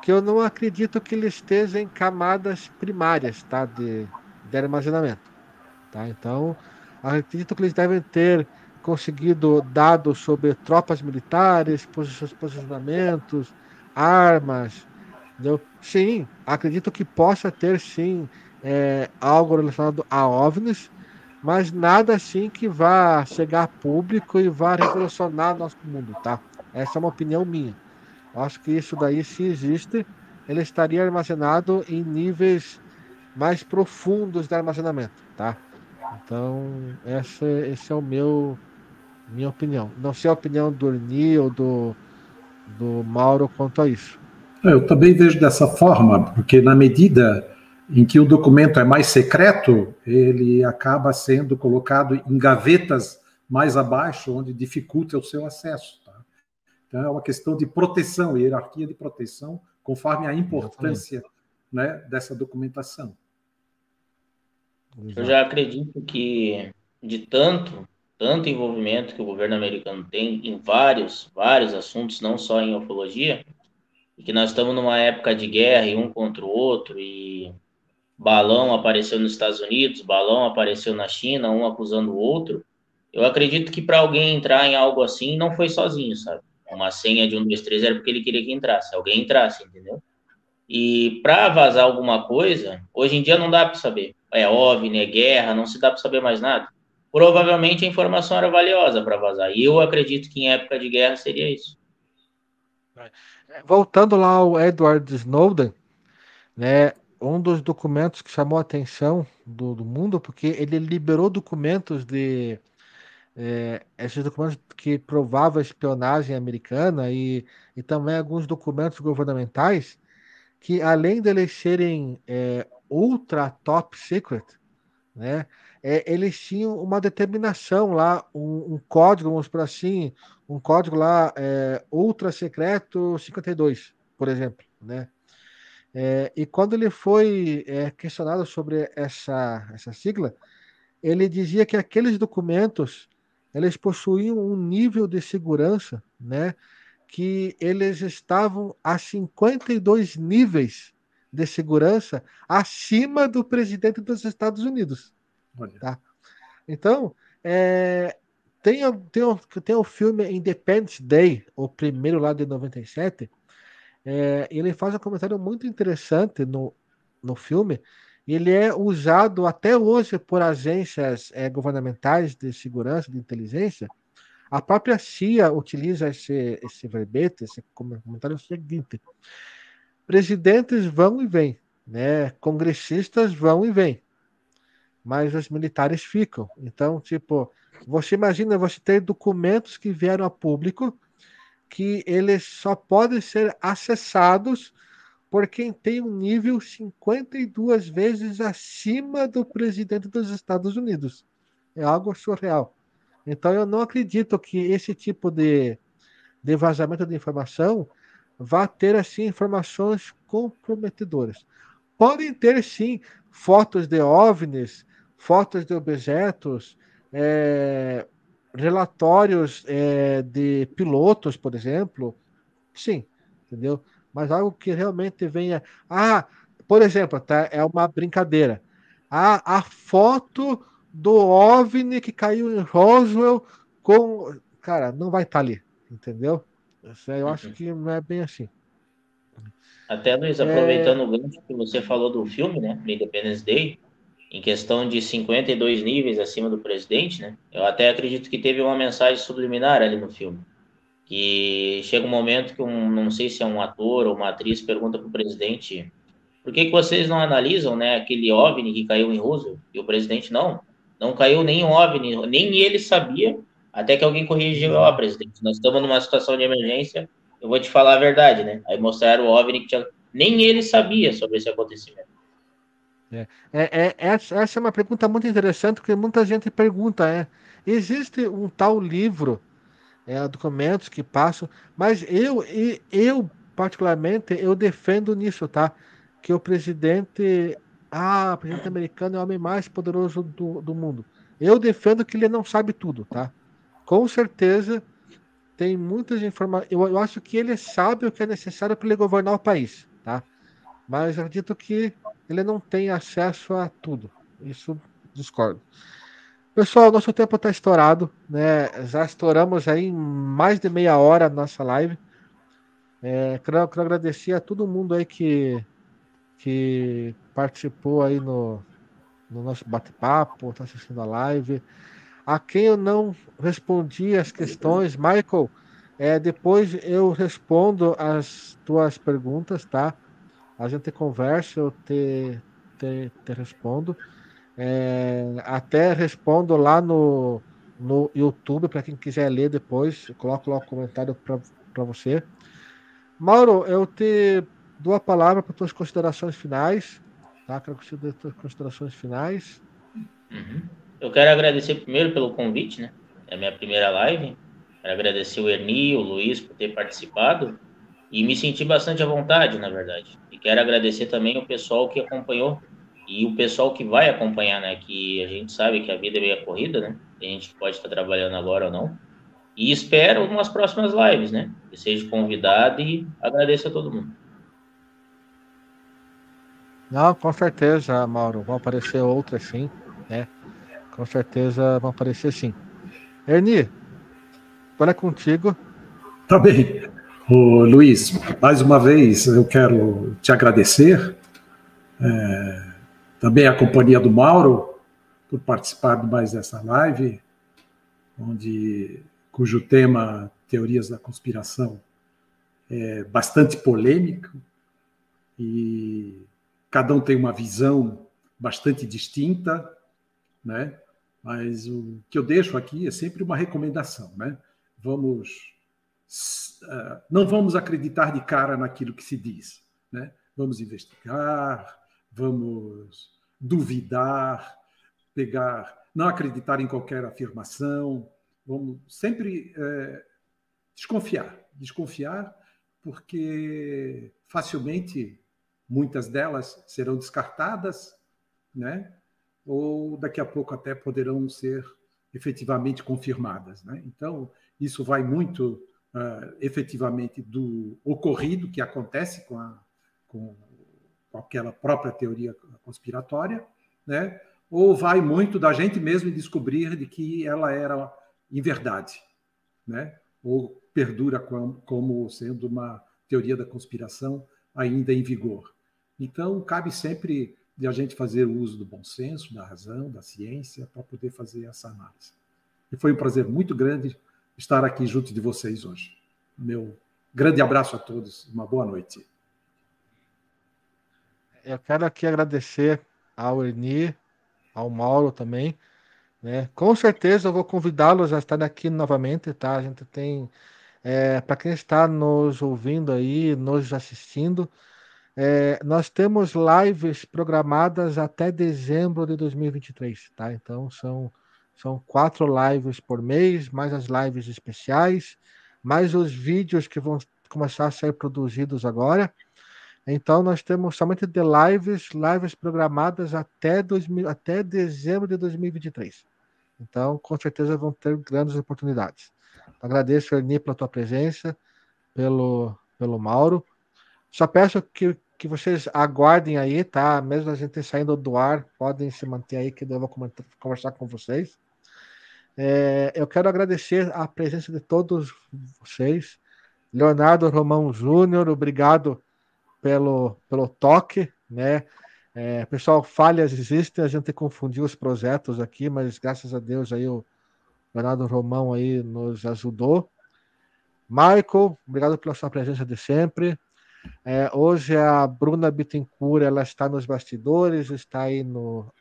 Que eu não acredito que ele esteja em camadas primárias, tá? De, de armazenamento, tá? Então, acredito que eles devem ter conseguido dados sobre tropas militares, posicionamentos, armas, entendeu? Sim, acredito que possa ter sim é, algo relacionado a OVNIs, mas nada assim que vá chegar público e vá revolucionar nosso mundo, tá? Essa é uma opinião minha. Acho que isso daí, se existe, ele estaria armazenado em níveis mais profundos de armazenamento, tá? Então, essa, esse é o meu minha opinião. Não sei a opinião do Ernie ou do, do Mauro quanto a isso. É, eu também vejo dessa forma, porque na medida em que o documento é mais secreto, ele acaba sendo colocado em gavetas mais abaixo, onde dificulta o seu acesso. Então, é uma questão de proteção, hierarquia de proteção, conforme a importância né, dessa documentação. Eu já acredito que de tanto, tanto envolvimento que o governo americano tem em vários, vários assuntos, não só em ufologia, e que nós estamos numa época de guerra e um contra o outro, e balão apareceu nos Estados Unidos, balão apareceu na China, um acusando o outro. Eu acredito que para alguém entrar em algo assim não foi sozinho, sabe? Uma senha de um, dois, três era porque ele queria que entrasse, alguém entrasse, entendeu? E para vazar alguma coisa, hoje em dia não dá para saber. É OVNI, é guerra, não se dá para saber mais nada. Provavelmente a informação era valiosa para vazar. E eu acredito que em época de guerra seria isso. Voltando lá ao Edward Snowden, né, um dos documentos que chamou a atenção do, do mundo, porque ele liberou documentos de é, esses documentos que provavam a espionagem americana e, e também alguns documentos governamentais que, além de eles serem é, ultra top secret, né, é, eles tinham uma determinação lá, um, um, código, vamos por assim, um código lá é, ultra secreto 52, por exemplo, né? É, e quando ele foi é, questionado sobre essa, essa sigla, ele dizia que aqueles documentos eles possuíam um nível de segurança, né, que eles estavam a 52 níveis de segurança acima do presidente dos Estados Unidos. Tá? Então, é, tem, tem, tem o filme Independence Day, o primeiro lá de 97, é, ele faz um comentário muito interessante no, no filme, ele é usado até hoje por agências é, governamentais de segurança, de inteligência. A própria CIA utiliza esse, esse verbete, esse comentário seguinte: presidentes vão e vêm, né? congressistas vão e vêm, mas os militares ficam. Então, tipo, você imagina você ter documentos que vieram a público que eles só podem ser acessados por quem tem um nível 52 vezes acima do presidente dos Estados Unidos. É algo surreal. Então eu não acredito que esse tipo de, de vazamento de informação vá ter assim informações comprometedoras. Podem ter sim fotos de OVNIs, fotos de objetos, é, relatórios é, de pilotos, por exemplo, sim, entendeu? Mas algo que realmente venha. Ah, por exemplo, tá? É uma brincadeira. Ah, a foto do OVNI que caiu em Roswell com. Cara, não vai estar tá ali, entendeu? Eu acho uhum. que não é bem assim. Até, Luiz, aproveitando é... o gancho que você falou do filme, né? Independence Day, em questão de 52 níveis acima do presidente, né? Eu até acredito que teve uma mensagem subliminar ali no filme. Que chega um momento que um, não sei se é um ator ou uma atriz pergunta para o presidente por que, que vocês não analisam, né, aquele OVNI que caiu em Roosevelt? E o presidente, não, não caiu nem OVNI, nem ele sabia, até que alguém corrigiu, ó, oh, presidente, nós estamos numa situação de emergência, eu vou te falar a verdade, né? Aí mostraram o OVNI que tinha... nem ele sabia sobre esse acontecimento. É, é, é, essa é uma pergunta muito interessante, porque muita gente pergunta, é, existe um tal livro, é, documentos que passam, mas eu, eu particularmente, eu defendo nisso, tá? Que o presidente, ah, o presidente americano é o homem mais poderoso do, do mundo. Eu defendo que ele não sabe tudo, tá? Com certeza tem muitas informações. Eu, eu acho que ele sabe o que é necessário para ele governar o país, tá? Mas acredito que ele não tem acesso a tudo. Isso discordo. Pessoal, nosso tempo está estourado, né? Já estouramos aí mais de meia hora a nossa live. É, quero, quero agradecer a todo mundo aí que, que participou aí no, no nosso bate-papo, está assistindo a live. A quem eu não respondi as questões, Michael, é, depois eu respondo as tuas perguntas, tá? a gente conversa, eu te, te, te respondo. É, até respondo lá no, no YouTube, para quem quiser ler depois, coloco lá o comentário para você. Mauro, eu te dou a palavra para tuas considerações finais. Tá? Quero que você dê tuas considerações finais. Uhum. Eu quero agradecer primeiro pelo convite, né? É a minha primeira live. Quero agradecer o Erni, o Luiz por ter participado e me senti bastante à vontade, na verdade. E quero agradecer também o pessoal que acompanhou e o pessoal que vai acompanhar, né? Que a gente sabe que a vida é meio corrida, né? Tem gente pode estar trabalhando agora ou não. E espero umas próximas lives, né? Que seja convidado e agradeço a todo mundo. Não, com certeza, Mauro. Vão aparecer outras sim, né? Com certeza vão aparecer sim. Erni, agora é contigo. Tá bem. Ô, Luiz, mais uma vez eu quero te agradecer, é, também a companhia do Mauro, por participar de mais dessa live, onde, cujo tema Teorias da Conspiração é bastante polêmico e cada um tem uma visão bastante distinta, né? Mas o que eu deixo aqui é sempre uma recomendação, né? Vamos ah, não vamos acreditar de cara naquilo que se diz. Né? Vamos investigar, vamos duvidar, pegar, não acreditar em qualquer afirmação, vamos sempre é, desconfiar, desconfiar, porque facilmente muitas delas serão descartadas, né? ou daqui a pouco até poderão ser efetivamente confirmadas. Né? Então, isso vai muito uh, efetivamente do ocorrido que acontece com, a, com, aquela própria teoria conspiratória, né? ou vai muito da gente mesmo descobrir de que ela era em verdade, né? ou perdura como, como sendo uma teoria da conspiração ainda em vigor. Então, cabe sempre de a gente fazer uso do bom senso, da razão, da ciência, para poder fazer essa análise. E foi um prazer muito grande estar aqui junto de vocês hoje. Meu grande abraço a todos, uma boa noite. Eu quero aqui agradecer ao Erni, ao Mauro também. Né? Com certeza eu vou convidá-los a estar aqui novamente, tá? A gente tem, é, para quem está nos ouvindo aí, nos assistindo, é, nós temos lives programadas até dezembro de 2023, tá? Então são, são quatro lives por mês, mais as lives especiais, mais os vídeos que vão começar a ser produzidos agora. Então nós temos somente de lives, lives programadas até, 2000, até dezembro de 2023. Então, com certeza vão ter grandes oportunidades. Agradeço, Erni, pela tua presença, pelo, pelo Mauro. Só peço que que vocês aguardem aí, tá? Mesmo a gente saindo do ar, podem se manter aí que eu vou conversar com vocês. É, eu quero agradecer a presença de todos vocês. Leonardo Romão Júnior, obrigado pelo, pelo toque, né? É, pessoal, falhas existem, a gente confundiu os projetos aqui, mas graças a Deus aí o Leonardo Romão aí nos ajudou. Michael, obrigado pela sua presença de sempre. É, hoje a Bruna Bittencourt ela está nos bastidores, está aí no,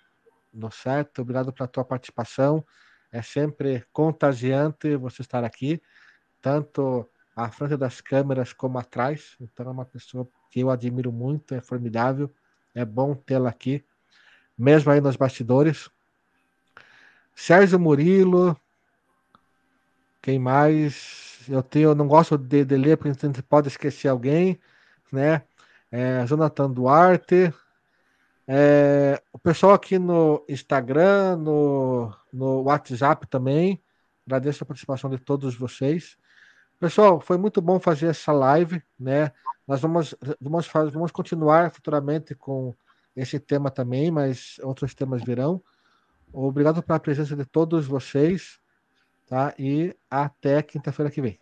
no certo. Obrigado pela tua participação. É sempre contagiante você estar aqui, tanto à frente das câmeras como atrás. Então é uma pessoa que eu admiro muito, é formidável. É bom tê-la aqui, mesmo aí nos bastidores. Sérgio Murilo, quem mais? Eu tenho, eu não gosto de, de ler porque a gente pode esquecer alguém né? É, Jonathan Duarte. É, o pessoal aqui no Instagram, no, no WhatsApp também. Agradeço a participação de todos vocês. Pessoal, foi muito bom fazer essa live, né? Nós vamos, vamos, vamos continuar futuramente com esse tema também, mas outros temas virão. Obrigado pela presença de todos vocês, tá? E até quinta-feira que vem.